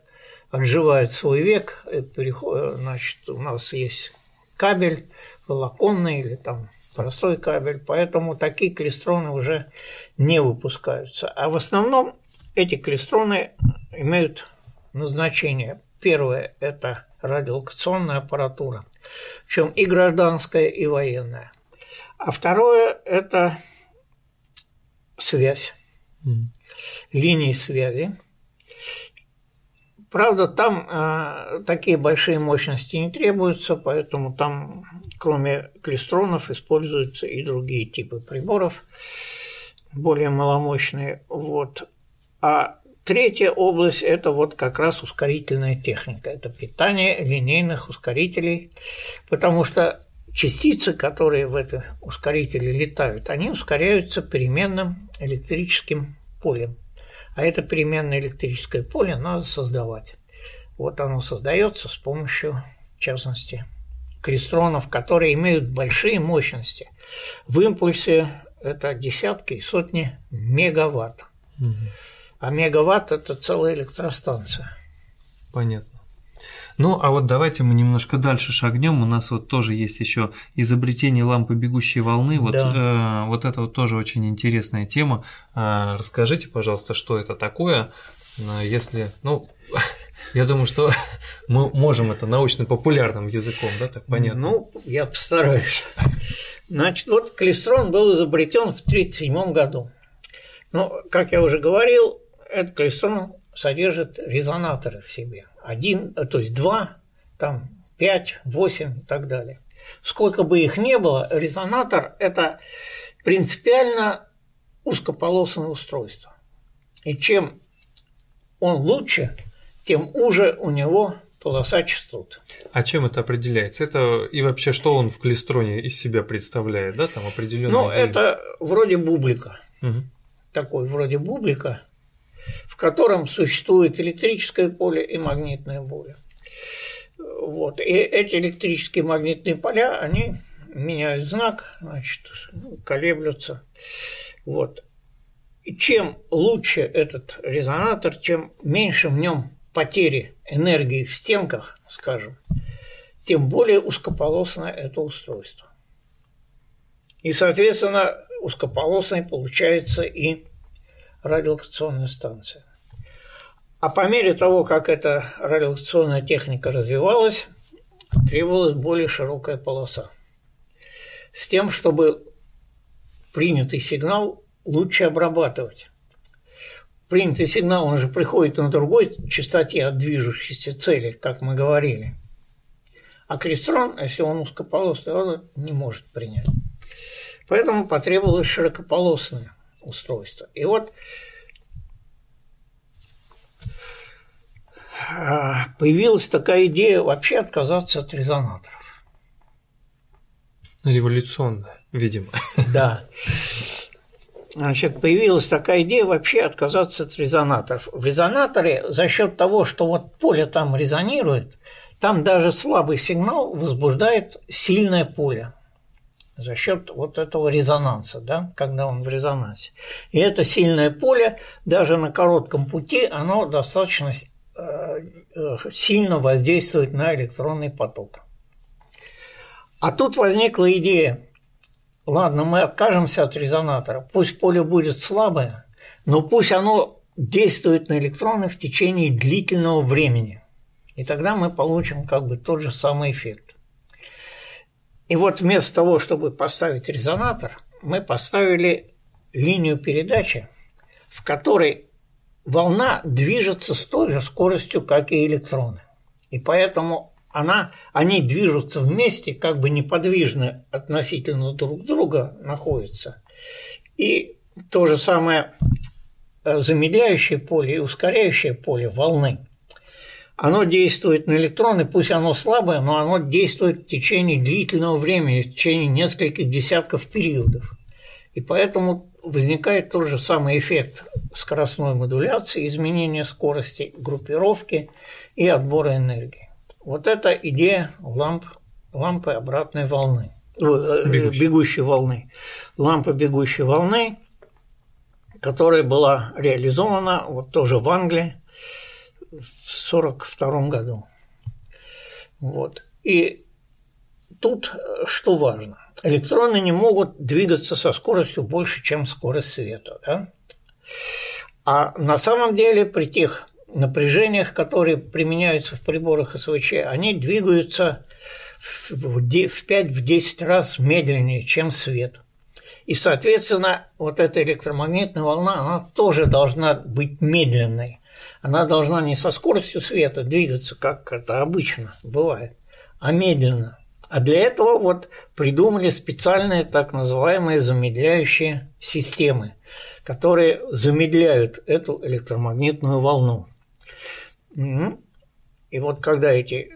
отживает свой век. Значит, у нас есть кабель волоконный или там простой кабель, поэтому такие клистроны уже не выпускаются. А в основном эти клистроны имеют назначение. Первое – это радиолокационная аппаратура – причем и гражданская, и военная. А второе – это связь, mm. линии связи. Правда, там э, такие большие мощности не требуются, поэтому там, кроме клистронов, используются и другие типы приборов, более маломощные. Вот. А Третья область – это вот как раз ускорительная техника. Это питание линейных ускорителей, потому что частицы, которые в это ускорителе летают, они ускоряются переменным электрическим полем. А это переменное электрическое поле надо создавать. Вот оно создается с помощью, в частности, клистронов, которые имеют большие мощности. В импульсе это десятки и сотни мегаватт. Угу. А мегаватт – это целая электростанция. Понятно. Ну, а вот давайте мы немножко дальше шагнем. У нас вот тоже есть еще изобретение лампы бегущей волны. Вот, да. э, вот это вот тоже очень интересная тема. Э, расскажите, пожалуйста, что это такое, э, если, ну, я думаю, что мы можем это научно-популярным языком, да, так понятно? Ну, я постараюсь. Значит, вот клестрон был изобретен в 1937 году. Ну, как я уже говорил, этот клестрон содержит резонаторы в себе. Один, э, то есть два, там пять, восемь и так далее. Сколько бы их ни было, резонатор – это принципиально узкополосное устройство. И чем он лучше, тем уже у него полоса частот. А чем это определяется? Это и вообще что он в клестроне из себя представляет, да, там определенные. Ну, это вроде бублика. Угу. Такой вроде бублика, в котором существует электрическое поле и магнитное поле. Вот. И эти электрические магнитные поля, они меняют знак, значит, колеблются. Вот. И чем лучше этот резонатор, чем меньше в нем потери энергии в стенках, скажем, тем более узкополосное это устройство. И, соответственно, узкополосной получается и радиолокационная станция. А по мере того, как эта радиолокационная техника развивалась, требовалась более широкая полоса. С тем, чтобы принятый сигнал лучше обрабатывать. Принятый сигнал, он же приходит на другой частоте от движущейся цели, как мы говорили. А крестрон, если он узкополосный, он не может принять. Поэтому потребовалось широкополосное устройство. И вот а, появилась такая идея вообще отказаться от резонаторов. Революционная, видимо. Да. Значит, появилась такая идея вообще отказаться от резонаторов. В резонаторе за счет того, что вот поле там резонирует, там даже слабый сигнал возбуждает сильное поле за счет вот этого резонанса, да, когда он в резонансе. И это сильное поле даже на коротком пути, оно достаточно э, э, сильно воздействует на электронный поток. А тут возникла идея, ладно, мы откажемся от резонатора, пусть поле будет слабое, но пусть оно действует на электроны в течение длительного времени. И тогда мы получим как бы тот же самый эффект. И вот вместо того, чтобы поставить резонатор, мы поставили линию передачи, в которой волна движется с той же скоростью, как и электроны. И поэтому она, они движутся вместе, как бы неподвижно относительно друг друга находятся. И то же самое э, замедляющее поле и ускоряющее поле волны оно действует на электроны, пусть оно слабое, но оно действует в течение длительного времени, в течение нескольких десятков периодов. И поэтому возникает тот же самый эффект скоростной модуляции, изменения скорости, группировки и отбора энергии. Вот это идея ламп, лампы обратной волны, э, бегущей. бегущей волны. Лампа бегущей волны, которая была реализована вот тоже в Англии в 1942 году. Вот. И тут э, что важно? Электроны не могут двигаться со скоростью больше, чем скорость света. Да? А на самом деле при тех напряжениях, которые применяются в приборах СВЧ, они двигаются в 5-10 раз медленнее, чем свет. И, соответственно, вот эта электромагнитная волна, она тоже должна быть медленной она должна не со скоростью света двигаться, как это обычно бывает, а медленно. А для этого вот придумали специальные так называемые замедляющие системы, которые замедляют эту электромагнитную волну. И вот когда эти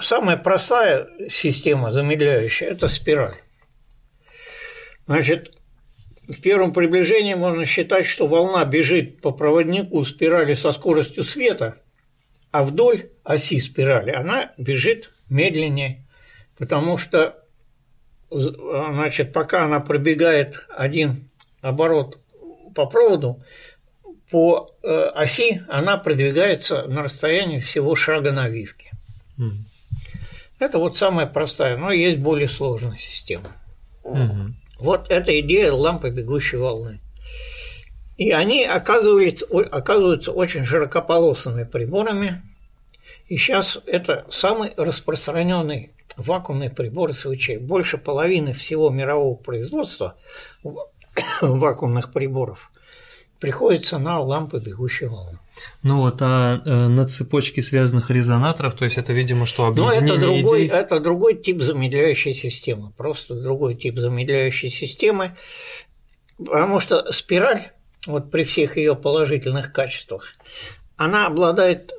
самая простая система замедляющая – это спираль. Значит, в первом приближении можно считать, что волна бежит по проводнику спирали со скоростью света, а вдоль оси спирали она бежит медленнее, потому что значит, пока она пробегает один оборот по проводу, по э, оси она продвигается на расстоянии всего шага навивки. Mm. Это вот самая простая, но есть более сложная система. Mm-hmm. Вот эта идея лампы бегущей волны. И они оказываются, оказываются очень широкополосными приборами. И сейчас это самый распространенный вакуумный прибор свечей. Больше половины всего мирового производства вакуумных приборов приходится на лампы бегущей волны. Ну вот, а э, на цепочке связанных резонаторов, то есть это, видимо, что объединение Но это другой, идей... это другой тип замедляющей системы, просто другой тип замедляющей системы, потому что спираль, вот при всех ее положительных качествах, она обладает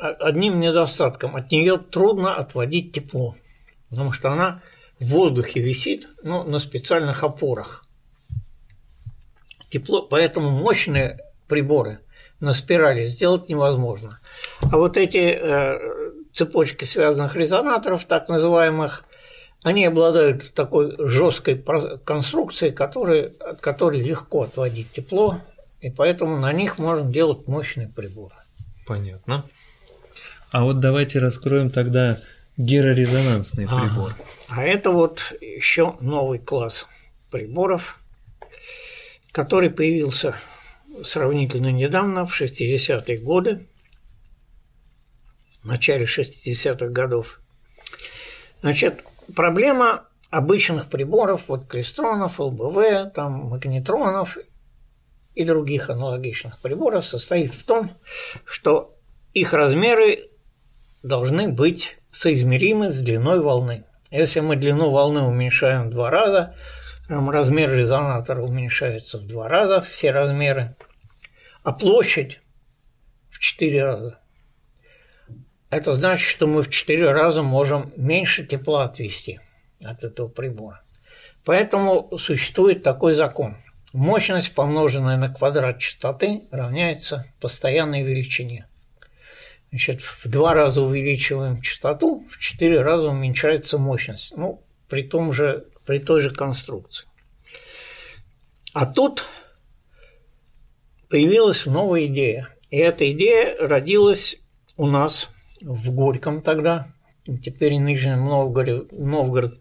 одним недостатком. От нее трудно отводить тепло, потому что она в воздухе висит, но на специальных опорах. Тепло, поэтому мощные приборы на спирали сделать невозможно. А вот эти э, цепочки связанных резонаторов, так называемых, они обладают такой жесткой конструкцией, который, от которой легко отводить тепло, и поэтому на них можно делать мощные приборы. Понятно. А вот давайте раскроем тогда герорезонансный ага. прибор. А это вот еще новый класс приборов, который появился сравнительно недавно, в 60-е годы, в начале 60-х годов. Значит, проблема обычных приборов, вот клестронов, ЛБВ, там, магнетронов и других аналогичных приборов состоит в том, что их размеры должны быть соизмеримы с длиной волны. Если мы длину волны уменьшаем в два раза, размер резонатора уменьшается в два раза, все размеры, а площадь в четыре раза. Это значит, что мы в четыре раза можем меньше тепла отвести от этого прибора. Поэтому существует такой закон. Мощность, помноженная на квадрат частоты, равняется постоянной величине. Значит, в два раза увеличиваем частоту, в четыре раза уменьшается мощность. Ну, при, том же, при той же конструкции. А тут появилась новая идея. И эта идея родилась у нас в Горьком тогда, теперь в Нижнем Новгород, Новгород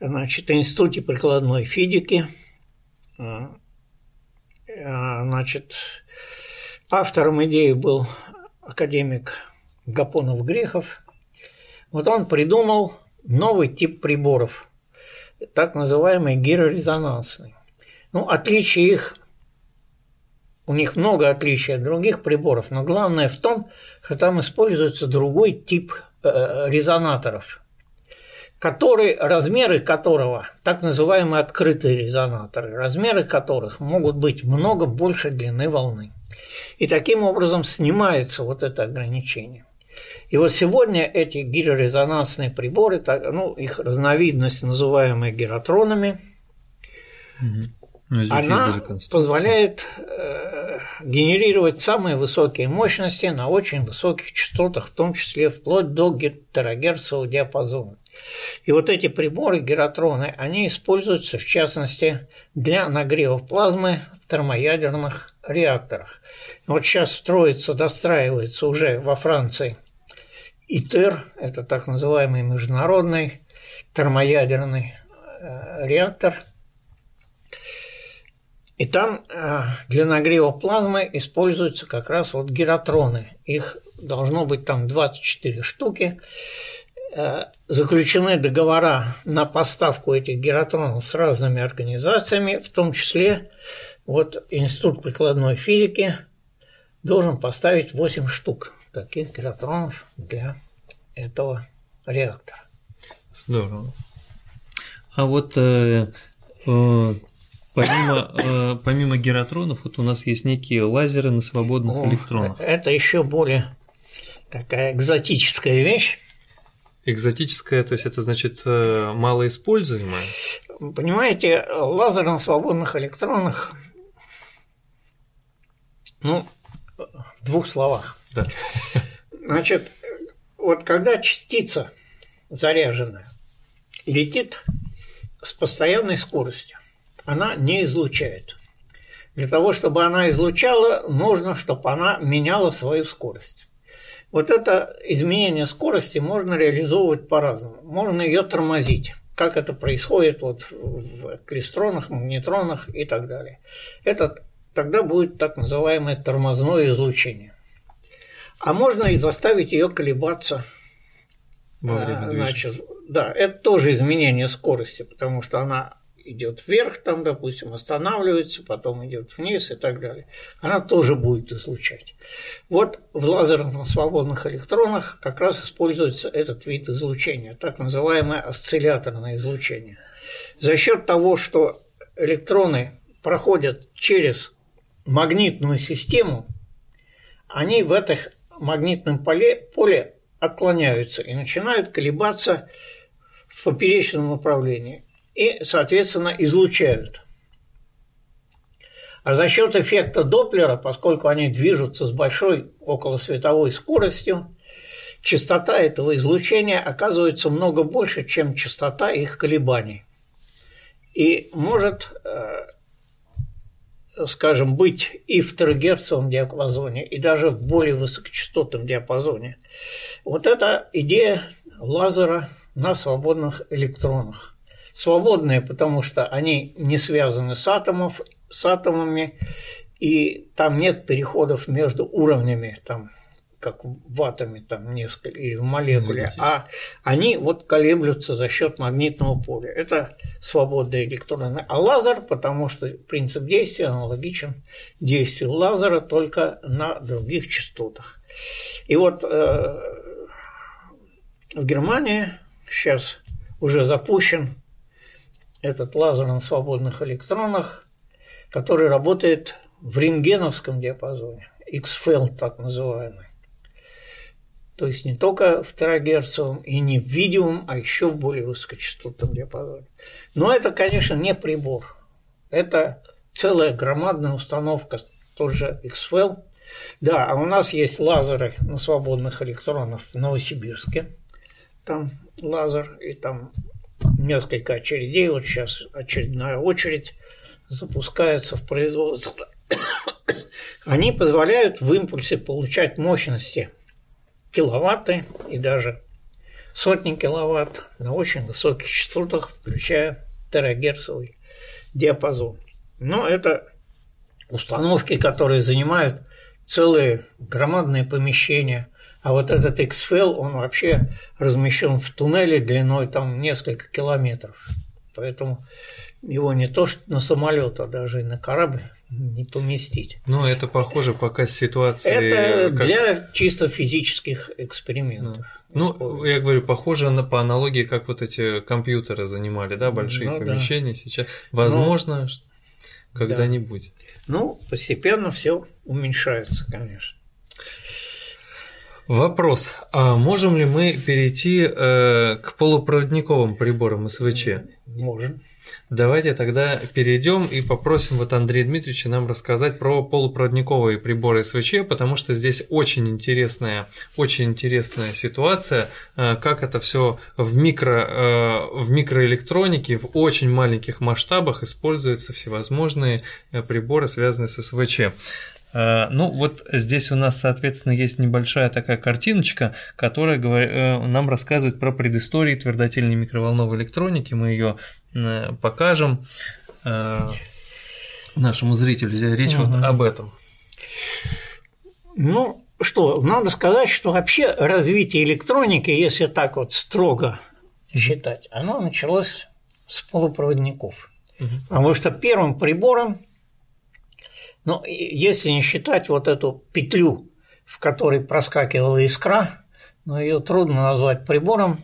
значит, Институте прикладной физики. А, а, значит, автором идеи был академик Гапонов-Грехов, вот он придумал новый тип приборов, так называемый гирорезонансный. Ну, отличие их, у них много отличий от других приборов, но главное в том, что там используется другой тип э, резонаторов, который, размеры которого, так называемые открытые резонаторы, размеры которых могут быть много больше длины волны. И таким образом снимается вот это ограничение. И вот сегодня эти гирорезонансные приборы, ну, их разновидность, называемая гиротронами, угу. она позволяет э, генерировать самые высокие мощности на очень высоких частотах, в том числе вплоть до терагерцового диапазона. И вот эти приборы, гиротроны, они используются в частности для нагрева плазмы в термоядерных реакторах. Вот сейчас строится, достраивается уже во Франции ИТЕР, это так называемый международный термоядерный э, реактор. И там э, для нагрева плазмы используются как раз вот гиротроны. Их должно быть там 24 штуки. Э, заключены договора на поставку этих гиротронов с разными организациями, в том числе вот Институт прикладной физики должен поставить 8 штук таких гиротронов для этого реактора. Здорово. А вот э, э, помимо, э, помимо гиротронов, вот у нас есть некие лазеры на свободных О, электронах. Это еще более такая экзотическая вещь. Экзотическое, то есть это значит э, малоиспользуемое? Понимаете, лазерно-свободных электронах, ну, в двух словах. Да. Значит, вот когда частица заряженная летит с постоянной скоростью, она не излучает. Для того, чтобы она излучала, нужно, чтобы она меняла свою скорость. Вот это изменение скорости можно реализовывать по-разному. Можно ее тормозить, как это происходит вот в клестронах, магнетронах и так далее. Это тогда будет так называемое тормозное излучение. А можно и заставить ее колебаться. Во время а, Значит, да, это тоже изменение скорости, потому что она идет вверх, там, допустим, останавливается, потом идет вниз и так далее. Она тоже будет излучать. Вот в лазерных свободных электронах как раз используется этот вид излучения, так называемое осцилляторное излучение. За счет того, что электроны проходят через магнитную систему, они в этом магнитном поле, поле отклоняются и начинают колебаться в поперечном направлении и, соответственно, излучают. А за счет эффекта Доплера, поскольку они движутся с большой околосветовой скоростью, частота этого излучения оказывается много больше, чем частота их колебаний. И может, э, скажем, быть и в терагерцовом диапазоне, и даже в более высокочастотном диапазоне. Вот это идея лазера на свободных электронах. Свободные, потому что они не связаны с, атомов, с атомами, и там нет переходов между уровнями, там, как в атоме там несколько, или в молекуле, а они вот колеблются за счет магнитного поля. Это свободные электроны. А лазер, потому что принцип действия аналогичен действию лазера, только на других частотах. И вот э, в Германии сейчас уже запущен этот лазер на свободных электронах, который работает в рентгеновском диапазоне, X-Feld так называемый. То есть не только в терагерцовом и не в видеум, а еще в более высокочастотном диапазоне. Но это, конечно, не прибор. Это целая громадная установка, тот же XFEL. Да, а у нас есть лазеры на свободных электронах в Новосибирске. Там лазер, и там несколько очередей, вот сейчас очередная очередь запускается в производство. Они позволяют в импульсе получать мощности киловатты и даже сотни киловатт на очень высоких частотах, включая терагерцовый диапазон. Но это установки, которые занимают целые громадные помещения, а вот этот XFL, он вообще размещен в туннеле длиной там несколько километров. Поэтому его не то что на самолет, а даже и на корабль не поместить. Ну, это похоже пока ситуация. Это как... для чисто физических экспериментов. Ну, ну я говорю, похоже на, по аналогии, как вот эти компьютеры занимали, да, большие ну, помещения да. сейчас. Возможно, ну, когда-нибудь. Да. Ну, постепенно все уменьшается, конечно. Вопрос. А можем ли мы перейти э, к полупроводниковым приборам СВЧ? Можем. Давайте тогда перейдем и попросим вот Андрея Дмитриевича нам рассказать про полупроводниковые приборы СВЧ, потому что здесь очень интересная, очень интересная ситуация, э, как это все в микро, э, в микроэлектронике в очень маленьких масштабах используются всевозможные э, приборы, связанные с СВЧ. Э, ну, вот здесь у нас, соответственно, есть небольшая такая картиночка, которая э, нам рассказывает про предысторию твердотельной микроволновой электроники. Мы ее э, покажем нашему зрителю. Речь угу. вот об этом. Ну, что, надо сказать, что вообще развитие электроники, если так вот строго считать, оно началось с полупроводников. Угу. Потому что первым прибором но если не считать вот эту петлю, в которой проскакивала искра, но ее трудно назвать прибором,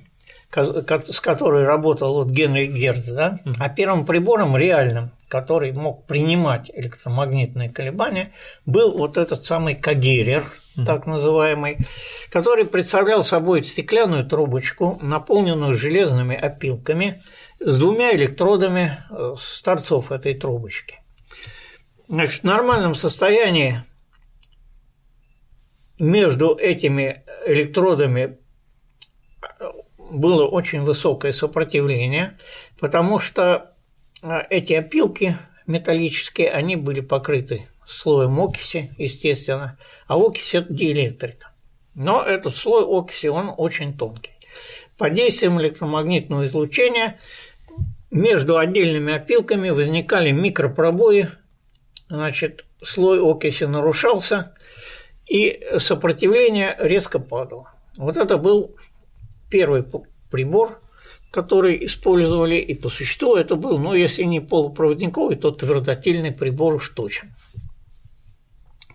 с которой работал вот Генри Герц, да, а первым прибором реальным, который мог принимать электромагнитные колебания, был вот этот самый Кагерер, так называемый, который представлял собой стеклянную трубочку, наполненную железными опилками, с двумя электродами э, с торцов этой трубочки. Значит, в нормальном состоянии между этими электродами было очень высокое сопротивление, потому что а, эти опилки металлические, они были покрыты слоем окиси, естественно, а окись – это диэлектрика. Но этот слой окиси, он очень тонкий. Под действием электромагнитного излучения между отдельными опилками возникали микропробои, значит, слой окиси нарушался, и сопротивление резко падало. Вот это был первый прибор, который использовали, и по существу это был, ну, если не полупроводниковый, то твердотельный прибор уж точно.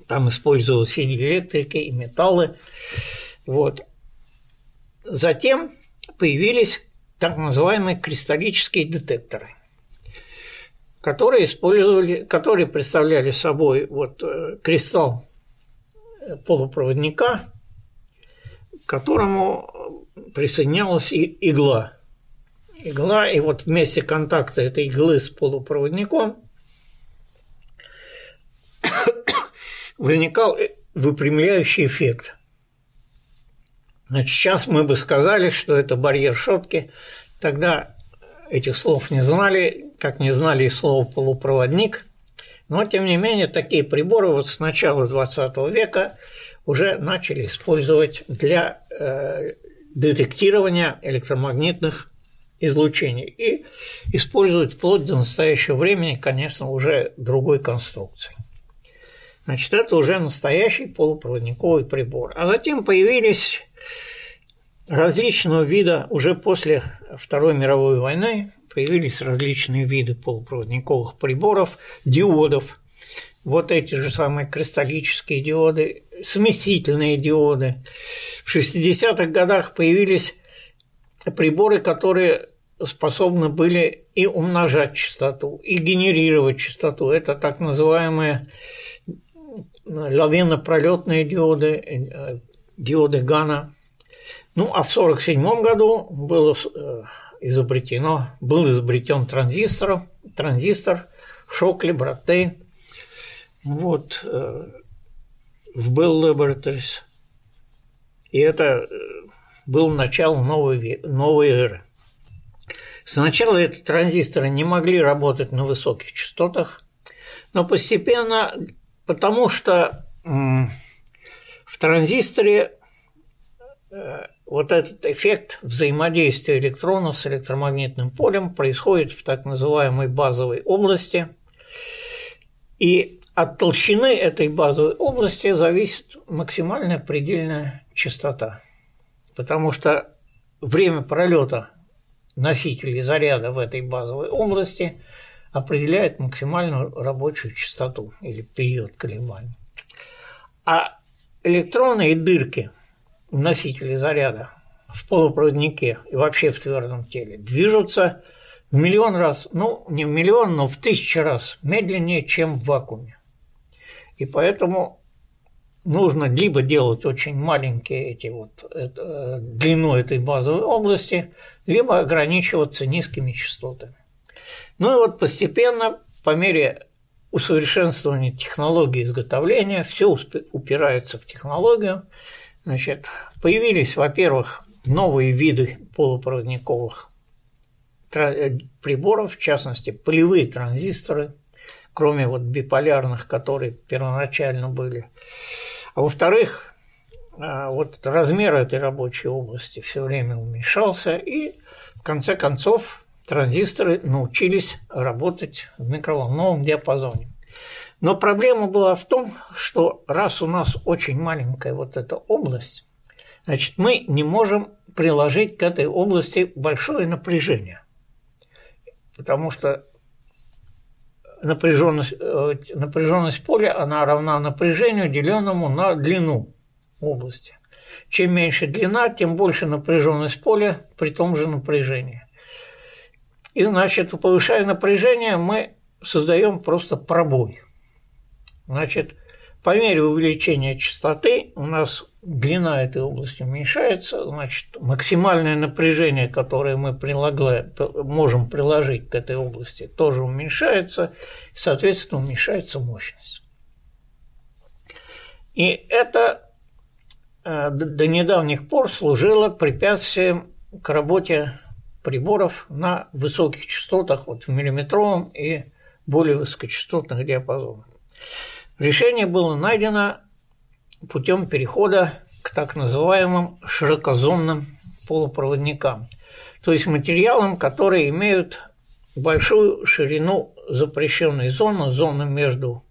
Там использовалась и электрика, и металлы. Вот. Затем появились так называемые кристаллические детекторы, которые использовали, которые представляли собой вот э, кристалл полупроводника, к которому присоединялась игла. Игла, и вот вместе контакта этой иглы с полупроводником возникал выпрямляющий эффект. Значит, сейчас мы бы сказали, что это барьер шотки. Тогда этих слов не знали, как не знали и слова полупроводник – но, тем не менее, такие приборы вот с начала 20 века уже начали использовать для э, детектирования электромагнитных излучений и используют вплоть до настоящего времени, конечно, уже другой конструкции. Значит, это уже настоящий полупроводниковый прибор. А затем появились различного вида уже после Второй мировой войны появились различные виды полупроводниковых приборов, диодов. Вот эти же самые кристаллические диоды, смесительные диоды. В 60-х годах появились приборы, которые способны были и умножать частоту, и генерировать частоту. Это так называемые лавино-пролетные диоды, диоды Гана. Ну, а в 1947 году было э, изобретено, был изобретен транзистор, транзистор Шокли, Братей, вот, э, в Bell Laboratories. И это э, был начало новой, новой эры. Сначала эти транзисторы не могли работать на высоких частотах, но постепенно, потому что в транзисторе вот этот эффект взаимодействия электронов с электромагнитным полем происходит в так называемой базовой области. И от толщины этой базовой области зависит максимальная предельная частота. Потому что время пролета носителей заряда в этой базовой области определяет максимальную рабочую частоту или период колебаний. А электроны и дырки – носители заряда в полупроводнике и вообще в твердом теле движутся в миллион раз, ну не в миллион, но в тысячу раз медленнее, чем в вакууме. И поэтому нужно либо делать очень маленькие эти вот это, длину этой базовой области, либо ограничиваться низкими частотами. Ну и вот постепенно, по мере усовершенствования технологии изготовления, все упирается в технологию, Значит, появились, во-первых, новые виды полупроводниковых э, приборов, в частности, полевые транзисторы, кроме вот биполярных, которые первоначально были. А во-вторых, э, вот размер этой рабочей области все время уменьшался, и в конце концов транзисторы научились работать в микроволновом диапазоне. Но проблема была в том, что раз у нас очень маленькая вот эта область, значит, мы не можем приложить к этой области большое напряжение. Потому что напряженность, э, напряженность поля, она равна напряжению, деленному на длину области. Чем меньше длина, тем больше напряженность поля при том же напряжении. И, значит, повышая напряжение, мы создаем просто пробой. Значит, по мере увеличения частоты у нас длина этой области уменьшается, значит, максимальное напряжение, которое мы прилагаем, можем приложить к этой области, тоже уменьшается, и, соответственно, уменьшается мощность. И это э, до недавних пор служило препятствием к работе приборов на высоких частотах, вот в миллиметровом и более высокочастотных диапазонах. Решение было найдено путем перехода к так называемым широкозонным полупроводникам, то есть материалам, которые имеют большую ширину запрещенной зоны, зоны между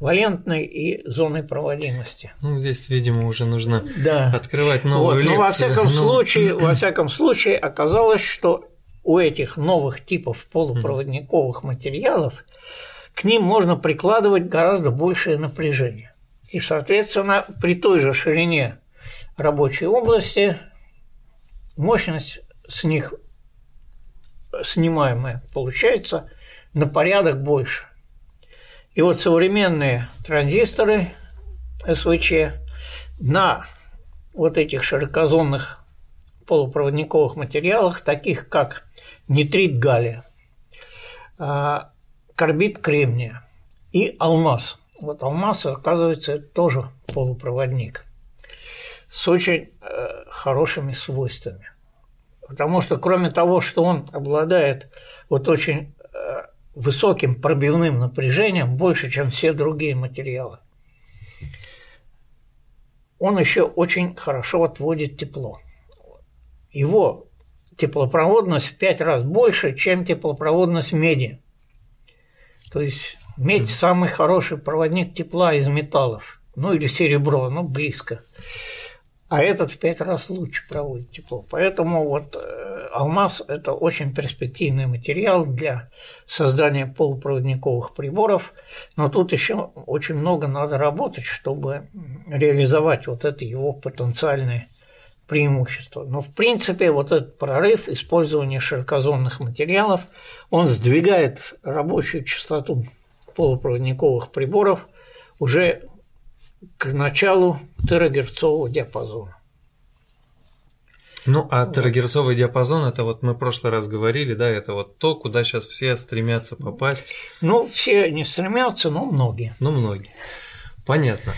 валентной и зоной проводимости. Ну, здесь, видимо, уже нужно да. открывать новую вот. лекцию. Но во всяком, Но... случае, во всяком случае оказалось, что у этих новых типов полупроводниковых материалов к ним можно прикладывать гораздо большее напряжение. И, соответственно, при той же ширине рабочей области мощность с них снимаемая получается на порядок больше. И вот современные транзисторы СВЧ на вот этих широкозонных полупроводниковых материалах, таких как нитрит галлия, а, карбид кремния и алмаз. Вот алмаз, оказывается, тоже полупроводник с очень э, хорошими свойствами. Потому что кроме того, что он обладает вот очень э, высоким пробивным напряжением, больше, чем все другие материалы, он еще очень хорошо отводит тепло. Его теплопроводность в пять раз больше, чем теплопроводность меди. То есть медь – самый хороший проводник тепла из металлов. Ну или серебро, ну близко. А этот в пять раз лучше проводит тепло. Поэтому вот э, алмаз – это очень перспективный материал для создания полупроводниковых приборов. Но тут еще очень много надо работать, чтобы реализовать вот это его потенциальное преимущество. Но в принципе вот этот прорыв использования широкозонных материалов, он сдвигает рабочую частоту полупроводниковых приборов уже к началу терагерцового диапазона. Ну, а терагерцовый диапазон, это вот мы в прошлый раз говорили, да, это вот то, куда сейчас все стремятся попасть. Ну, все не стремятся, но многие. Ну, многие. Понятно.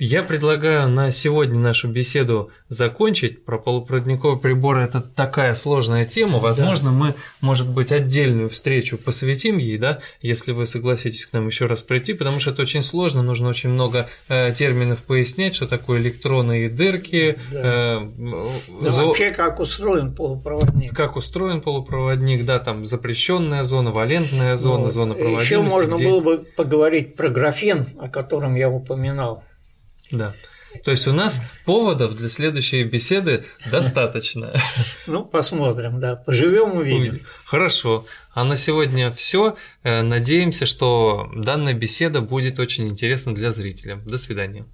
Я предлагаю на сегодня нашу беседу закончить. Про полупроводниковые приборы это такая сложная тема. Возможно, да. мы, может быть, отдельную встречу посвятим ей, да, если вы согласитесь к нам еще раз прийти, потому что это очень сложно, нужно очень много э, терминов пояснять, что такое электроны и дырки. Да. Э, да, зо... Вообще, как устроен полупроводник. Как устроен полупроводник, да, там запрещенная зона, валентная зона, вот. зона проводимости. Еще можно где... было бы поговорить про графен, о котором я упоминал. Да. То есть у нас поводов для следующей беседы достаточно. Ну, посмотрим, да. Поживем, увидим. Хорошо. А на сегодня все. Э, надеемся, что данная беседа будет очень интересна для зрителя. До свидания.